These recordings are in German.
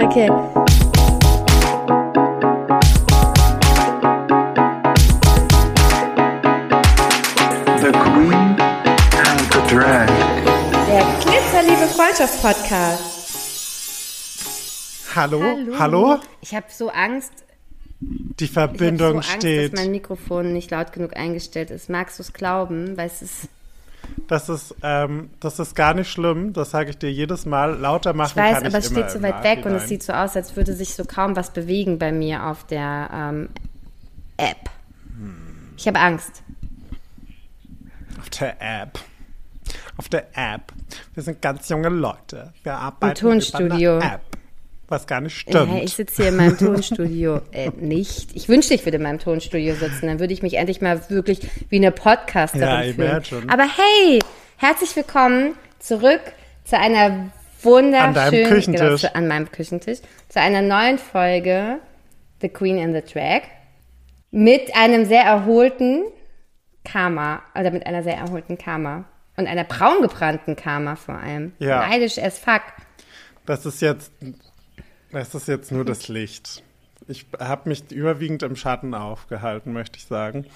Okay. The Queen and the Drag. Der Glitzerliebe Freundschaft-Podcast. Hallo? Hallo? Ich habe so Angst. Die Ich habe Verbindung so Angst, steht. dass mein Mikrofon nicht laut genug eingestellt ist. Magst du es glauben? Weil es ist. Das ist, ähm, das ist gar nicht schlimm. Das sage ich dir jedes Mal. Lauter machen Ich weiß, kann aber ich es steht so im weit weg und es Nachhinein. sieht so aus, als würde sich so kaum was bewegen bei mir auf der ähm, App. Ich habe Angst. Auf der App. Auf der App. Wir sind ganz junge Leute. Wir arbeiten Tonstudio. über eine App. Was gar nicht stimmt. Ja, ich sitze hier in meinem Tonstudio. äh, nicht. Ich wünschte, ich würde in meinem Tonstudio sitzen. Dann würde ich mich endlich mal wirklich wie eine Podcasterin Ja, fühlen. imagine. Aber hey, herzlich willkommen zurück zu einer wunderschönen... An. Genau, zu, an meinem Küchentisch. Zu einer neuen Folge The Queen and the Drag. Mit einem sehr erholten Karma. Oder mit einer sehr erholten Karma. Und einer braungebrannten Karma vor allem. Ja. Neidisch as fuck. Das ist jetzt, das ist jetzt nur das Licht. Ich habe mich überwiegend im Schatten aufgehalten, möchte ich sagen,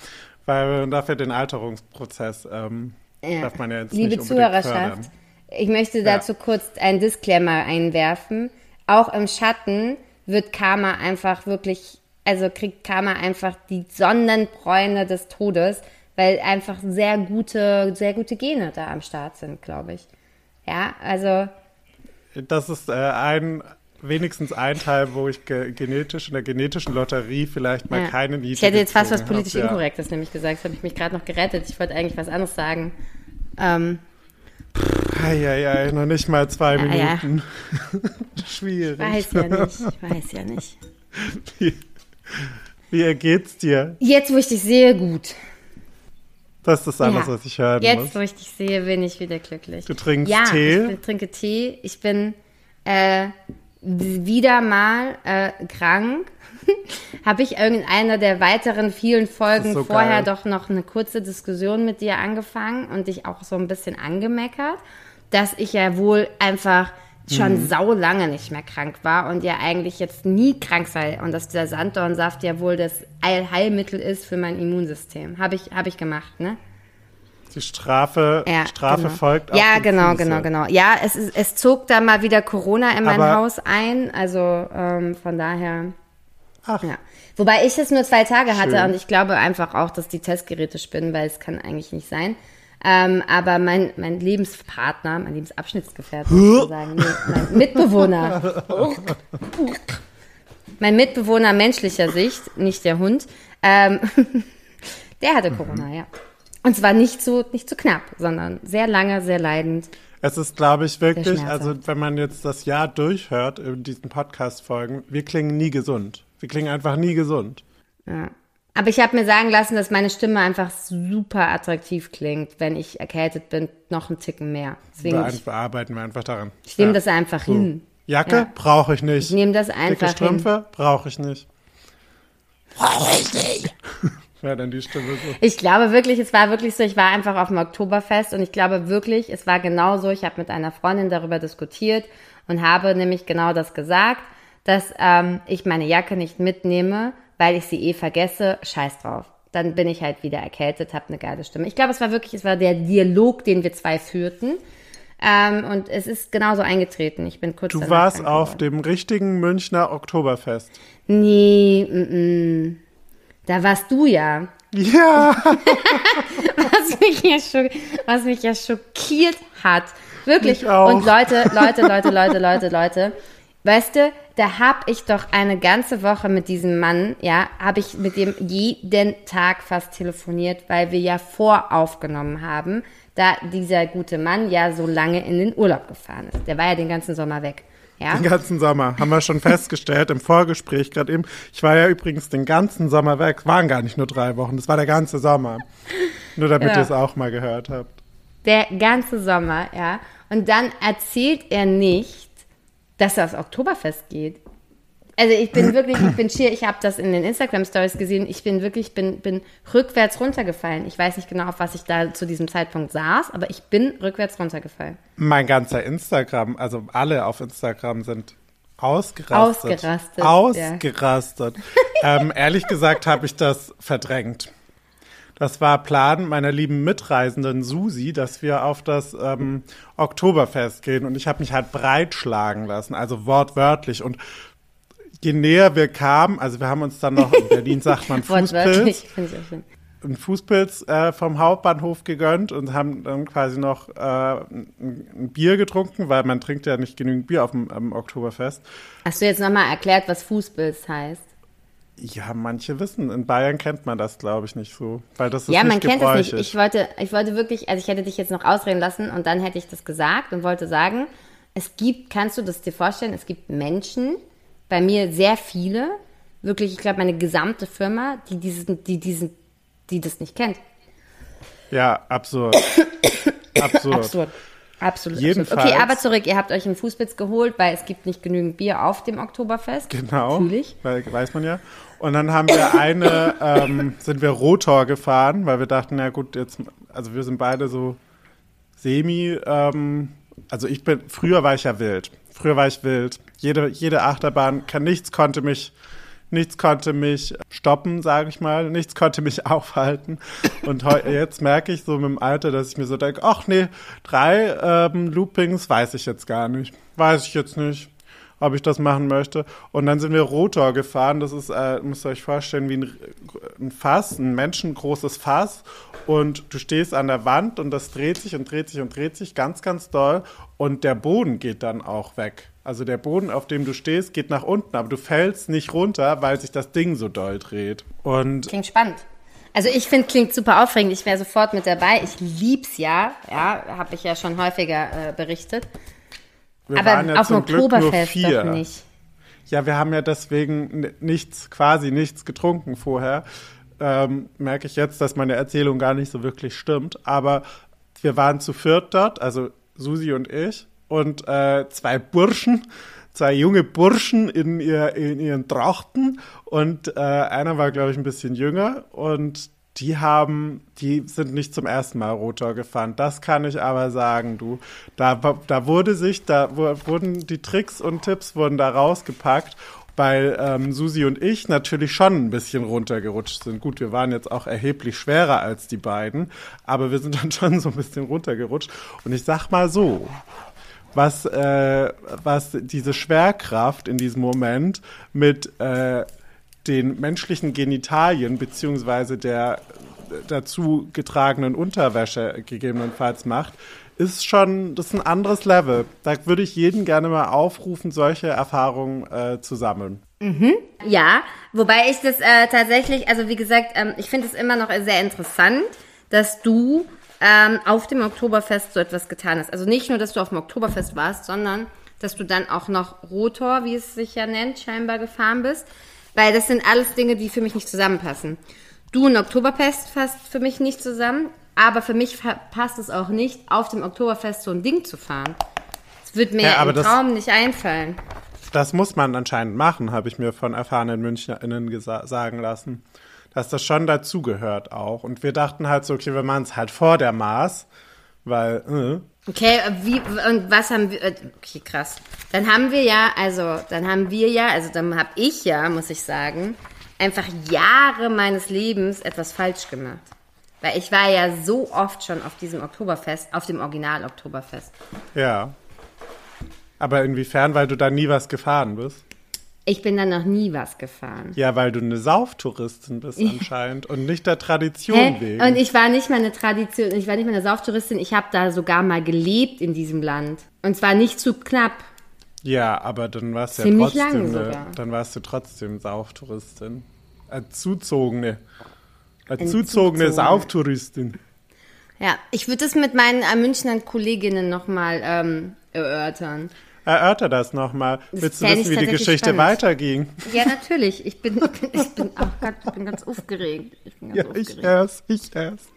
weil man darf ja den Alterungsprozess ähm, Ja. darf man ja jetzt Liebe nicht Zuhörerschaft, fördern. ich möchte dazu kurz einen Disclaimer einwerfen. Auch im Schatten wird Karma einfach wirklich, also kriegt Karma einfach die Sonnenbräune des Todes, weil einfach sehr gute, sehr gute Gene da am Start sind, glaube ich. Ja, also Das ist äh, ein wenigstens ein Teil, wo ich ge genetisch in der genetischen Lotterie vielleicht mal ja. keine Niete ich hätte jetzt fast was politisch hab, ja. Inkorrektes nämlich gesagt, das habe ich mich gerade noch gerettet. Ich wollte eigentlich was anderes sagen. Ähm, Eieiei, noch nicht mal zwei Ja, ja. Minuten. Schwierig. weiß ja nicht, ich weiß ja nicht. Wie, wie ergeht's dir? Jetzt, wo ich dich sehe, gut. Das ist alles, Ja. was ich hören Jetzt, muss. wo ich dich sehe, bin ich wieder glücklich. Du trinkst ja, Tee? ich bin, trinke Tee. Ich bin äh, wieder mal äh, krank. Habe ich irgendeiner der weiteren vielen Folgen so vorher geil. doch noch eine kurze Diskussion mit dir angefangen und dich auch so ein bisschen angemeckert, dass ich ja wohl einfach schon Mhm. sau lange nicht mehr krank war und ja eigentlich jetzt nie krank sei und dass dieser Sanddornsaft ja wohl das Allheilmittel ist für mein Immunsystem. Habe ich, hab ich gemacht, ne? Die Strafe, Ja, Strafe genau. folgt Ja, genau, Füße. genau, genau. Ja, es, es zog da mal wieder Corona in mein Aber- Haus ein. Also ähm, von daher. Ach. Ja. Wobei ich es nur zwei Tage hatte Schön. und ich glaube einfach auch, dass die Testgeräte spinnen, weil es kann eigentlich nicht sein. Ähm, aber mein, mein Lebenspartner, mein Lebensabschnittsgefährte sozusagen, nee, mein Mitbewohner, mein Mitbewohner menschlicher Sicht, nicht der Hund, ähm, der hatte Corona, ja. Und zwar nicht so, nicht so knapp, sondern sehr lange, sehr leidend. Es ist, glaube ich, wirklich, also wenn man jetzt das Jahr durchhört in diesen Podcast-Folgen, wir klingen nie gesund. Wir klingen einfach nie gesund. Ja. Aber ich habe mir sagen lassen, dass meine Stimme einfach super attraktiv klingt, wenn ich erkältet bin, noch einen Ticken mehr. Deswegen, ich, arbeiten wir einfach daran. ich nehme Ja. das einfach hin. Jacke Ja. brauche ich nicht. Ich nehme das Dicke einfach hin. Strümpfe brauche ich nicht. Brauche ich nicht. Ja, dann die Stimme so. Ich glaube wirklich, es war wirklich so, ich war einfach auf dem Oktoberfest und ich glaube wirklich, es war genau so, ich habe mit einer Freundin darüber diskutiert und habe nämlich genau das gesagt, dass ähm, ich meine Jacke nicht mitnehme, weil ich sie eh vergesse, scheiß drauf. Dann bin ich halt wieder erkältet, habe eine geile Stimme. Ich glaube, es war wirklich, es war der Dialog, den wir zwei führten. Ähm, und es ist genauso eingetreten. Ich bin kurz Du warst auf dem richtigen Münchner Oktoberfest. Nee, mm, mm. Da warst du ja. Ja. was mich ja, schock, was mich ja schockiert hat. Wirklich. Und Leute, Leute, Leute, Leute, Leute, Leute. Weißt du, da hab ich doch eine ganze Woche mit diesem Mann, ja, habe ich mit dem jeden Tag fast telefoniert, weil wir ja voraufgenommen haben, da dieser gute Mann ja so lange in den Urlaub gefahren ist. Der war ja den ganzen Sommer weg. Ja. Den ganzen Sommer. Haben wir schon festgestellt im Vorgespräch gerade eben. Ich war ja übrigens den ganzen Sommer weg. Waren gar nicht nur drei Wochen. Das war der ganze Sommer. Nur damit Ja. ihr es auch mal gehört habt. Der ganze Sommer, ja. Und dann erzählt er nicht, dass er aufs Oktoberfest geht. Also ich bin wirklich, ich bin schier, ich habe das in den Instagram Stories gesehen, ich bin wirklich, bin, bin rückwärts runtergefallen. Ich weiß nicht genau, auf was ich da zu diesem Zeitpunkt saß, aber ich bin rückwärts runtergefallen. Mein ganzer Instagram, also alle auf Instagram sind ausgerastet. Ausgerastet, ja. Ausgerastet. ähm, ehrlich gesagt habe ich das verdrängt. Das war Plan meiner lieben Mitreisenden Susi, dass wir auf das ähm, Oktoberfest gehen. Und ich habe mich halt breitschlagen lassen, also wortwörtlich. Und je näher wir kamen, also wir haben uns dann noch, in Berlin sagt man Fußpilz, einen Fußpilz äh, vom Hauptbahnhof gegönnt und haben dann quasi noch äh, ein, ein Bier getrunken, weil man trinkt ja nicht genügend Bier auf dem am Oktoberfest. Hast du jetzt nochmal erklärt, was Fußpilz heißt? Ja, manche wissen, in Bayern kennt man das, glaube ich, nicht so, weil das ist Ja, man kennt es nicht. Ich wollte, ich wollte wirklich, also ich hätte dich jetzt noch ausreden lassen und dann hätte ich das gesagt und wollte sagen, es gibt, kannst du das dir vorstellen, es gibt Menschen, bei mir sehr viele, wirklich, ich glaube, meine gesamte Firma, die diesen, die diesen, die das nicht kennt. Ja, absurd. absurd. Absurd. Absolut. Jedenfalls-. Okay, aber zurück, ihr habt euch einen Fußpilz geholt, weil es gibt nicht genügend Bier auf dem Oktoberfest. Genau, Natürlich. weil, weiß man ja. Und dann haben wir eine, ähm, sind wir Rotor gefahren, weil wir dachten, na gut, jetzt, also wir sind beide so semi, ähm, also ich bin, früher war ich ja wild. Früher war ich wild. Jede, jede Achterbahn, kann, nichts konnte mich, nichts konnte mich stoppen, sage ich mal. Nichts konnte mich aufhalten. Und jetzt merke ich so mit dem Alter, dass ich mir so denke, ach nee, drei ähm, Loopings weiß ich jetzt gar nicht. Weiß ich jetzt nicht ob ich das machen möchte. Und dann sind wir Rotor gefahren. Das ist, äh, müsst ihr euch vorstellen, wie ein, ein Fass, ein menschengroßes Fass. Und du stehst an der Wand und das dreht sich und dreht sich und dreht sich ganz, ganz doll. Und der Boden geht dann auch weg. Also der Boden, auf dem du stehst, geht nach unten, aber du fällst nicht runter, weil sich das Ding so doll dreht. Und Klingt spannend. Also ich finde, klingt super aufregend. Ich wäre sofort mit dabei. Ich lieb's ja. Ja, habe ich ja schon häufiger äh, berichtet. Wir Aber waren ja auf dem zum Glück nur Oktoberfest vier. doch nicht. Ja, wir haben ja deswegen nichts, quasi nichts getrunken vorher. Ähm, merke ich jetzt, dass meine Erzählung gar nicht so wirklich stimmt. Aber wir waren zu viert dort, also Susi und ich und äh, zwei Burschen, zwei junge Burschen in, ihr, in ihren Trachten und äh, einer war, glaube ich, ein bisschen jünger und die haben, die sind nicht zum ersten Mal Rotor gefahren. Das kann ich aber sagen, du. Da, da wurde sich, da wu- wurden die Tricks und Tipps wurden da rausgepackt, weil ähm, Susi und ich natürlich schon ein bisschen runtergerutscht sind. Gut, wir waren jetzt auch erheblich schwerer als die beiden, aber wir sind dann schon so ein bisschen runtergerutscht. Und ich sag mal so, was, äh, was diese Schwerkraft in diesem Moment mit äh, den menschlichen Genitalien beziehungsweise der dazu getragenen Unterwäsche gegebenenfalls macht, ist schon, das ist ein anderes Level. Da würde ich jeden gerne mal aufrufen, solche Erfahrungen äh, zu sammeln. Ja, wobei ich das äh, tatsächlich, also wie gesagt, ähm, ich finde es immer noch sehr interessant, dass du ähm, auf dem Oktoberfest so etwas getan hast. Also nicht nur, dass du auf dem Oktoberfest warst, sondern dass du dann auch noch Rotor, wie es sich ja nennt, scheinbar gefahren bist. Weil das sind alles Dinge, die für mich nicht zusammenpassen. Du und Oktoberfest passt für mich nicht zusammen, aber für mich passt es auch nicht, auf dem Oktoberfest so ein Ding zu fahren. Das wird mir Ja, aber im das- Traum nicht einfallen. Das muss man anscheinend machen, habe ich mir von erfahrenen MünchnerInnen sagen lassen. Dass das schon dazugehört auch. Und wir dachten halt so, okay, wir machen es halt vor der Maß, weil, äh, Okay, äh, wie und was haben wir? äh, Okay, krass. Dann haben wir ja, also dann haben wir ja, also dann habe ich ja, muss ich sagen, einfach Jahre meines Lebens etwas falsch gemacht. Weil ich war ja so oft schon auf diesem Oktoberfest, auf dem Original Oktoberfest. ja. Aber inwiefern, weil du da nie was gefahren bist? Ich bin dann noch nie was gefahren. Ja, weil du eine Sauftouristin bist anscheinend und nicht der Tradition Hä? wegen. Und ich war nicht mal eine Tradition, ich war nicht mal eine Sauftouristin, ich habe da sogar mal gelebt in diesem Land. Und zwar nicht zu knapp. ja, aber dann warst du ja trotzdem lang eine, sogar. dann warst du trotzdem Sauftouristin. Als zuzogene. Als Eine zuzogene zuzogene. Sauftouristin. Ja, ich würde das mit meinen äh, Münchner Kolleginnen nochmal ähm, erörtern. Erörter das nochmal. Willst du wissen, wie die Geschichte spannend. weiterging? Ja, natürlich. Ich bin, ich bin, ich bin, oh Gott, ich bin ganz aufgeregt. Ich bin ganz Ja, aufgeregt. ich erst, ich erst.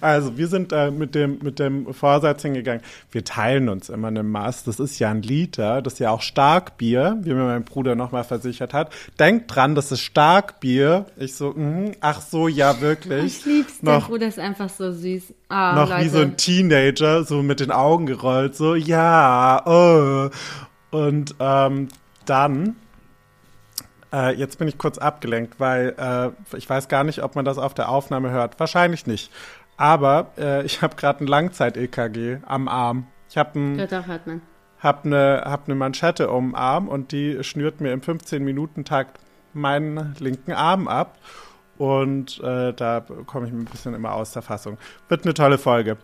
Also, wir sind äh, mit, dem, mit dem Vorsatz hingegangen, wir teilen uns immer eine Maß. Das ist ja ein Liter, das ist ja auch Starkbier, wie mir mein Bruder nochmal versichert hat. Denkt dran, das ist Starkbier. Ich so, mhm, ach so, ja, wirklich. Ich lieb's. Dein Noch, Bruder ist einfach so süß. Oh, noch Leute. wie so ein Teenager, so mit den Augen gerollt, so, ja, oh. Und ähm, dann äh, jetzt bin ich kurz abgelenkt, weil äh, ich weiß gar nicht, ob man das auf der Aufnahme hört. Wahrscheinlich nicht. Aber äh, ich habe gerade ein Langzeit-EKG am Arm. Ich habe ein, hört man. hab eine, hab eine Manschette um den Arm und die schnürt mir im 15-Minuten-Takt meinen linken Arm ab. Und äh, da komme ich ein bisschen immer aus der Fassung. Wird eine tolle Folge.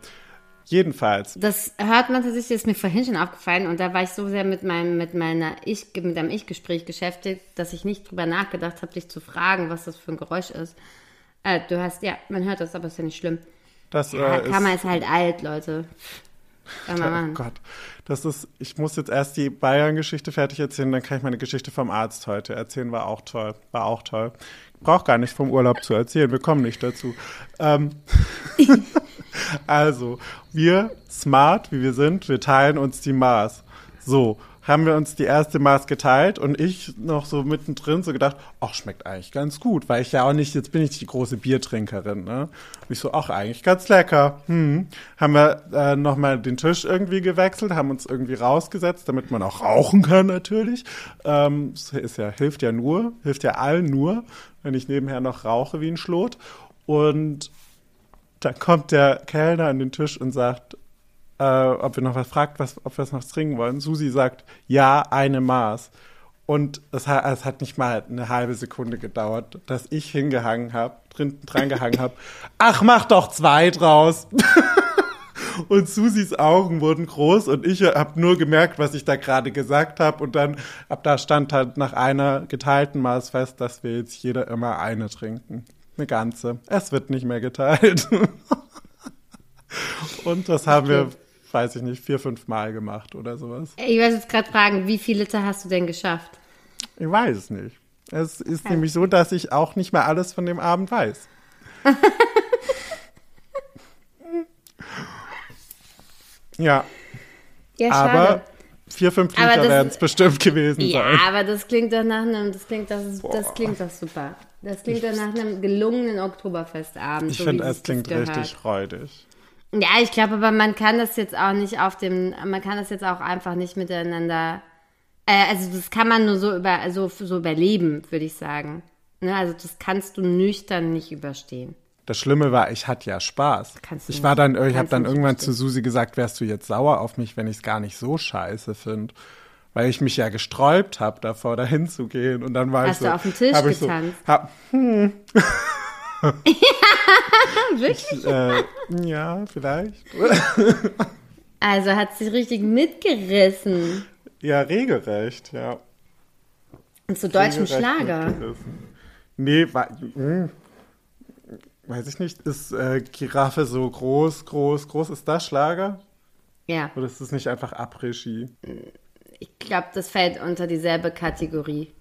Jedenfalls, Das hört man tatsächlich, das ist mir vorhin schon aufgefallen und da war ich so sehr mit meinem, mit meiner Ich, mit einem Ich-Gespräch beschäftigt, dass ich nicht drüber nachgedacht habe, dich zu fragen, was das für ein Geräusch ist. Äh, du hast, ja, man hört das, aber ist ja nicht schlimm. das Ja, äh, ist, Kammer ist halt alt, Leute. Kann man Oh. Gott, das ist, ich muss jetzt erst die Bayern-Geschichte fertig erzählen, dann kann ich meine Geschichte vom Arzt heute erzählen. War auch toll, war auch toll. Brauch gar nicht vom Urlaub zu erzählen, wir kommen nicht dazu. Ähm, also, wir, smart wie wir sind, wir teilen uns die Maß. So, haben wir uns die erste Maß geteilt und ich noch so mittendrin so gedacht, ach, schmeckt eigentlich ganz gut, weil ich ja auch nicht, jetzt bin ich die große Biertrinkerin, ne? Und ich so, ach, eigentlich ganz lecker. Hm. Haben wir äh, nochmal den Tisch irgendwie gewechselt, haben uns irgendwie rausgesetzt, damit man auch rauchen kann natürlich. Ähm, ist ja, hilft ja nur, hilft ja allen nur, wenn ich nebenher noch rauche wie ein Schlot. Und da kommt der Kellner an den Tisch und sagt, äh, ob wir noch was fragt, was, ob wir es noch trinken wollen. Susi sagt, ja, eine Maß. Und es hat, es hat nicht mal eine halbe Sekunde gedauert, dass ich hingehangen habe, drin, dran gehangen habe. Ach, mach doch zwei draus. Und Susis Augen wurden groß und ich habe nur gemerkt, was ich da gerade gesagt habe. Und dann, ab da stand halt nach einer geteilten Maß fest, dass wir jetzt jeder immer eine trinken. Eine ganze. Es wird nicht mehr geteilt. und das haben wir, weiß ich nicht, vier, fünf Mal gemacht oder sowas. Ich wollte jetzt gerade fragen, wie viele Liter hast du denn geschafft? Ich weiß es nicht. Es ist nämlich so, dass ich auch nicht mehr alles von dem Abend weiß. ja, Ja, aber vier, fünf Liter werden es bestimmt gewesen Ja, sein. aber das klingt doch nach einem, das klingt das, ist, das klingt doch super. Das klingt doch nach einem gelungenen Oktoberfestabend. Ich so finde, es klingt gehört. richtig freudig. Ja, ich glaube, aber man kann das jetzt auch nicht auf dem, man kann das jetzt auch einfach nicht miteinander, äh, also das kann man nur so über, so, so überleben, würde ich sagen. Ne, also das kannst du nüchtern nicht überstehen. Das Schlimme war, ich hatte ja Spaß. Kannst ich nicht- war dann, ich habe dann nicht irgendwann verstehen. zu Susi gesagt, wärst du jetzt sauer auf mich, wenn ich es gar nicht so scheiße finde. Weil ich mich ja gesträubt habe, davor dahin zu gehen. Und dann war Hast ich so. du auf dem Tisch ich getanzt? So, hab, Wirklich? äh, ja, vielleicht. Also hat sie richtig mitgerissen. Ja, regelrecht, ja. Und zu deutschem Schlager. mitgerissen. Nee, war, mh, weiß ich nicht, ist äh, Giraffe so groß, groß, groß? Ist das Schlager? Ja, Oder ist es nicht einfach Après-Ski? Ich glaube, das fällt unter dieselbe Kategorie.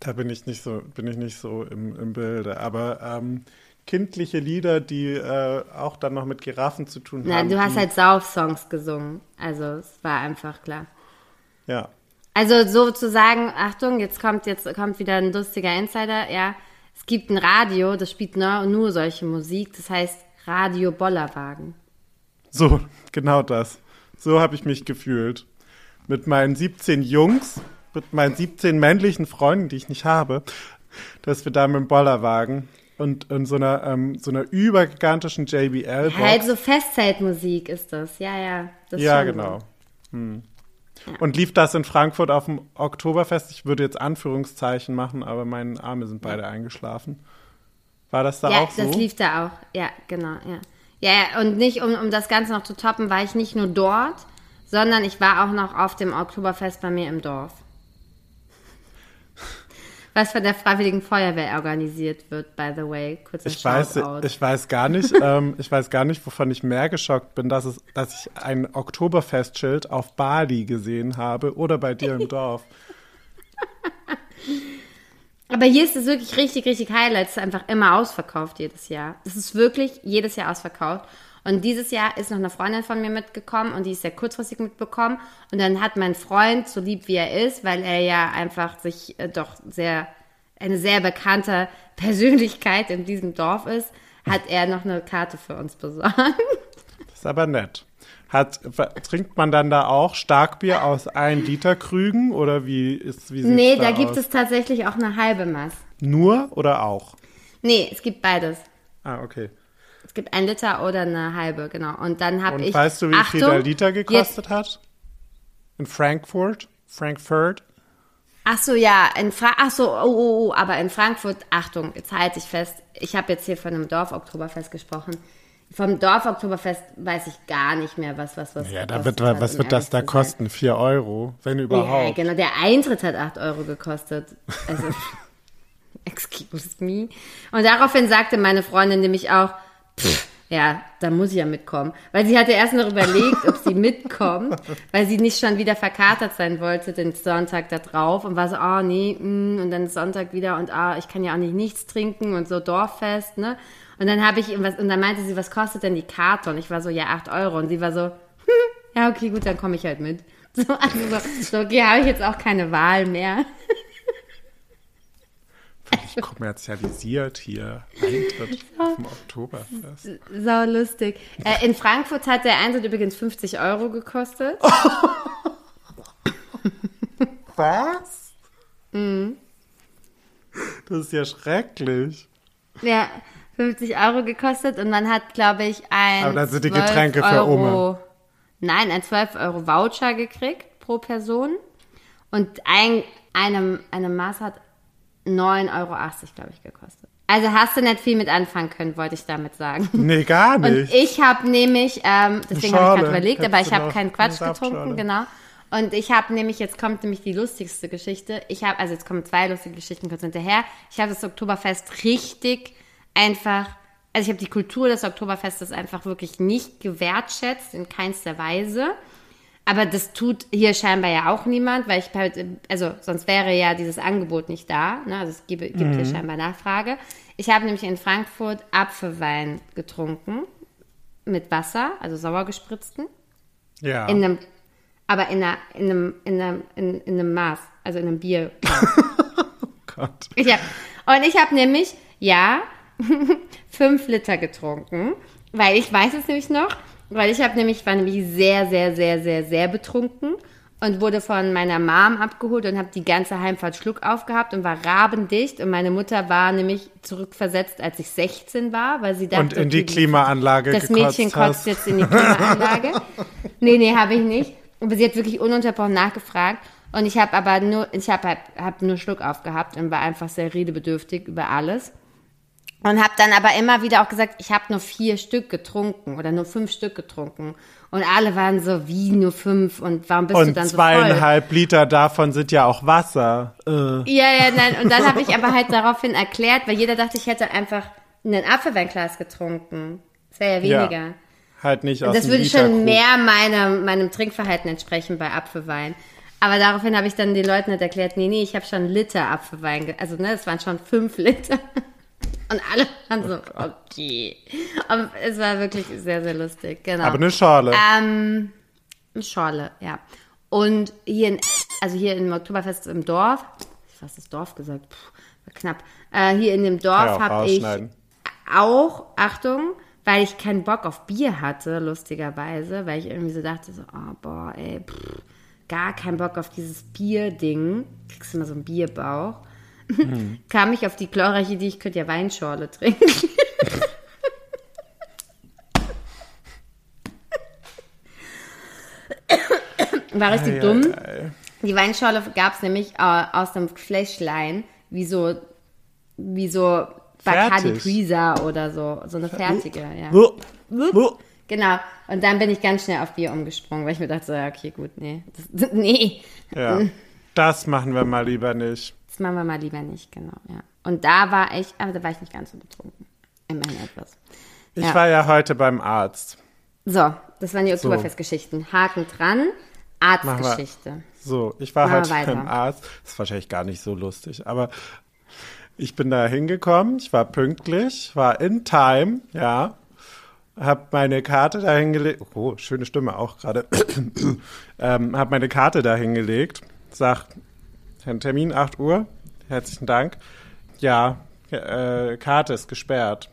Da bin ich nicht so, bin ich nicht so im, im Bilde. Aber ähm, kindliche Lieder, die äh, auch dann noch mit Giraffen zu tun Na, haben. du hast halt Sauf-Songs gesungen. Also es war einfach klar. Ja. Also sozusagen, Achtung, jetzt kommt jetzt kommt wieder ein lustiger Insider, ja. Es gibt ein Radio, das spielt nur, nur solche Musik, das heißt Radio Bollerwagen. So, genau das. So habe ich mich gefühlt. Mit meinen 17 Jungs, mit meinen 17 männlichen Freunden, die ich nicht habe, dass wir da mit dem Bollerwagen und in so einer, ähm, so einer übergigantischen JBL-Box. Halt so Festzeltmusik ist das, ja, ja. Das ja, genau. Hm. Und lief das in Frankfurt auf dem Oktoberfest? Ich würde jetzt Anführungszeichen machen, aber meine Arme sind beide eingeschlafen. War das da Ja, auch so? das lief da auch. Ja, genau, ja. Ja, ja, und nicht, um, um das Ganze noch zu toppen, war ich nicht nur dort, sondern ich war auch noch auf dem Oktoberfest bei mir im Dorf. was von der Freiwilligen Feuerwehr organisiert wird, by the way. Kurzer Ich weiß, Shoutout. ich weiß gar nicht, ähm, ich weiß gar nicht, wovon ich mehr geschockt bin, dass, es, dass ich ein Oktoberfestschild auf Bali gesehen habe oder bei dir im Dorf. Aber hier ist es wirklich richtig, richtig Highlight. Es ist einfach immer ausverkauft jedes Jahr. Es ist wirklich jedes Jahr ausverkauft. Und dieses Jahr ist noch eine Freundin von mir mitgekommen und die ist sehr kurzfristig mitbekommen. Und dann hat mein Freund, so lieb wie er ist, weil er ja einfach sich äh, doch sehr, eine sehr bekannte Persönlichkeit in diesem Dorf ist, hat er noch eine Karte für uns besorgt. Das ist aber nett. Hat, trinkt man dann da auch Starkbier aus ein Liter Krügen oder wie ist wie nee, da da gibt aus? es tatsächlich auch eine halbe Maß. nur oder auch? Nee, es gibt beides. Ah, okay. Es gibt ein Liter oder eine halbe, genau. Und dann habe ich. weißt du, wie viel Achtung, der Liter Jetzt, gekostet hat? In Frankfurt? Frankfurt? ach so, ja, in Fra ach so, oh, oh, oh, aber in Frankfurt, Achtung, jetzt halte ich fest. Ich habe jetzt hier von einem Dorf-Oktoberfest gesprochen. Vom Dorf-Oktoberfest weiß ich gar nicht mehr, was, was, was. Ja, da was wird, hat, was wird das da kosten? Vier Euro, wenn Ja, überhaupt. genau. Der Eintritt hat 8 Euro gekostet. Also, excuse me. Und daraufhin sagte meine Freundin nämlich auch, ja, da muss ich ja mitkommen. Weil sie hatte erst noch überlegt, ob sie mitkommt, weil sie nicht schon wieder verkatert sein wollte den Sonntag da drauf und war so, oh nee, mm, und dann Sonntag wieder und ah, ich kann ja auch nicht nichts trinken und so Dorffest, ne? Und dann habe ich, was, und dann meinte sie, was kostet denn die Karte? Und ich war so, ja, 8 Euro. Und sie war so, hm, ja, okay, gut, dann komme ich halt mit. So, also so, so okay, habe ich jetzt auch keine Wahl mehr. Völlig kommerzialisiert hier. Eintritt vom Oktoberfest. Sau lustig. Äh, in Frankfurt hat der Eintritt übrigens 50 Euro gekostet. Was? Mhm. Das ist ja schrecklich. Ja, 50 Euro gekostet und man hat, glaube ich, ein. Aber dann sind die 12 Getränke für Euro, Umme. Nein, ein 12 Euro Voucher gekriegt pro Person. Und ein, einem, eine Maß hat 9,80 Euro, glaube ich, gekostet. Also hast du nicht viel mit anfangen können, wollte ich damit sagen. Nee, gar Und nicht. ich habe nämlich, ähm, deswegen habe ich gerade überlegt, aber Hättest ich du habe keinen Quatsch getrunken, genau. Und ich habe nämlich, jetzt kommt nämlich die lustigste Geschichte. Ich habe, also jetzt kommen zwei lustige Geschichten kurz hinterher. Ich habe das Oktoberfest richtig einfach, also ich habe die Kultur des Oktoberfestes einfach wirklich nicht gewertschätzt, in keinster Weise. Aber das tut hier scheinbar ja auch niemand, weil ich also sonst wäre ja dieses Angebot nicht da. Ne? Also es gibt, gibt hier scheinbar Nachfrage. Ich habe nämlich in Frankfurt Apfelwein getrunken mit Wasser, also sauer gespritzten, ja. in einem, aber in, einer, in, einem, in, einem, in, in einem Maß, also in einem Bier. Gott. Ich hab, und ich habe nämlich, ja, fünf Liter getrunken, weil ich weiß es nämlich noch, weil ich habe nämlich, war nämlich sehr, sehr, sehr, sehr, sehr betrunken und wurde von meiner Mom abgeholt und habe die ganze Heimfahrt Schluck aufgehabt und war rabendicht und meine Mutter war nämlich zurückversetzt, als ich 16 war, weil sie dachte, Und in die okay, Klimaanlage das Mädchen kotzt hast. jetzt in die Klimaanlage. nee, nee, habe ich nicht. Aber sie hat wirklich ununterbrochen nachgefragt. Und ich habe aber nur, ich habe hab, hab nur Schluck aufgehabt und war einfach sehr redebedürftig über alles. Und habe dann aber immer wieder auch gesagt, ich habe nur vier Stück getrunken oder nur fünf Stück getrunken. Und alle waren so, wie nur fünf und warum bist du Und dann so voll? zweieinhalb Liter davon sind ja auch Wasser. Äh. Ja, ja, nein. Und dann habe ich aber halt daraufhin erklärt, weil jeder dachte, ich hätte einfach ein Apfelweinglas getrunken. Das wäre ja weniger. Ja. Halt nicht aus Das würde schon mehr meinem, meinem Trinkverhalten entsprechen bei Apfelwein. Aber daraufhin habe ich dann den Leuten halt erklärt, nee, nee, ich habe schon Liter Apfelwein, also ne, es waren schon fünf Liter. Und alle waren so, okay. Aber es war wirklich sehr, sehr lustig, genau. Aber eine Schale. Ähm, eine Schorle, ja. Und hier in, also hier im Oktoberfest im Dorf, ich fast das Dorf gesagt, puh, war knapp. Äh, hier in dem Dorf habe ich auch, Achtung, weil ich keinen Bock auf Bier hatte, lustigerweise, weil ich irgendwie so dachte, so, oh, boah, ey, pff, gar keinen Bock auf dieses Bier-Ding. Kriegst du immer so einen Bierbauch. Kam ich auf die glorreiche Idee, ich könnte ja Weinschorle trinken. War richtig dumm. Die Weinschorle gab es nämlich äh, aus einem Fläschlein, wie so, wie so Bacardi. Breezer oder so, so eine fertige, ja. Genau. Und dann bin ich ganz schnell auf Bier umgesprungen, weil ich mir dachte, so, okay, gut, nee. Das, nee. Ja. Das machen wir mal lieber nicht. Machen wir mal lieber nicht, genau, ja. Und da war ich, aber da war ich nicht ganz so betrunken. Immerhin etwas. Ich Ja. war ja heute beim Arzt. So, das waren die Oktoberfestgeschichten. Haken dran, Arztgeschichte. So, ich war Machen heute beim Arzt. Das ist wahrscheinlich gar nicht so lustig, aber ich bin da hingekommen, ich war pünktlich, war in time, ja. Hab meine Karte da hingelegt. Oh, schöne Stimme auch gerade. ähm, hab meine Karte da hingelegt. Sag, Herrn Termin 8 Uhr. Herzlichen Dank. Ja, äh, Karte ist gesperrt.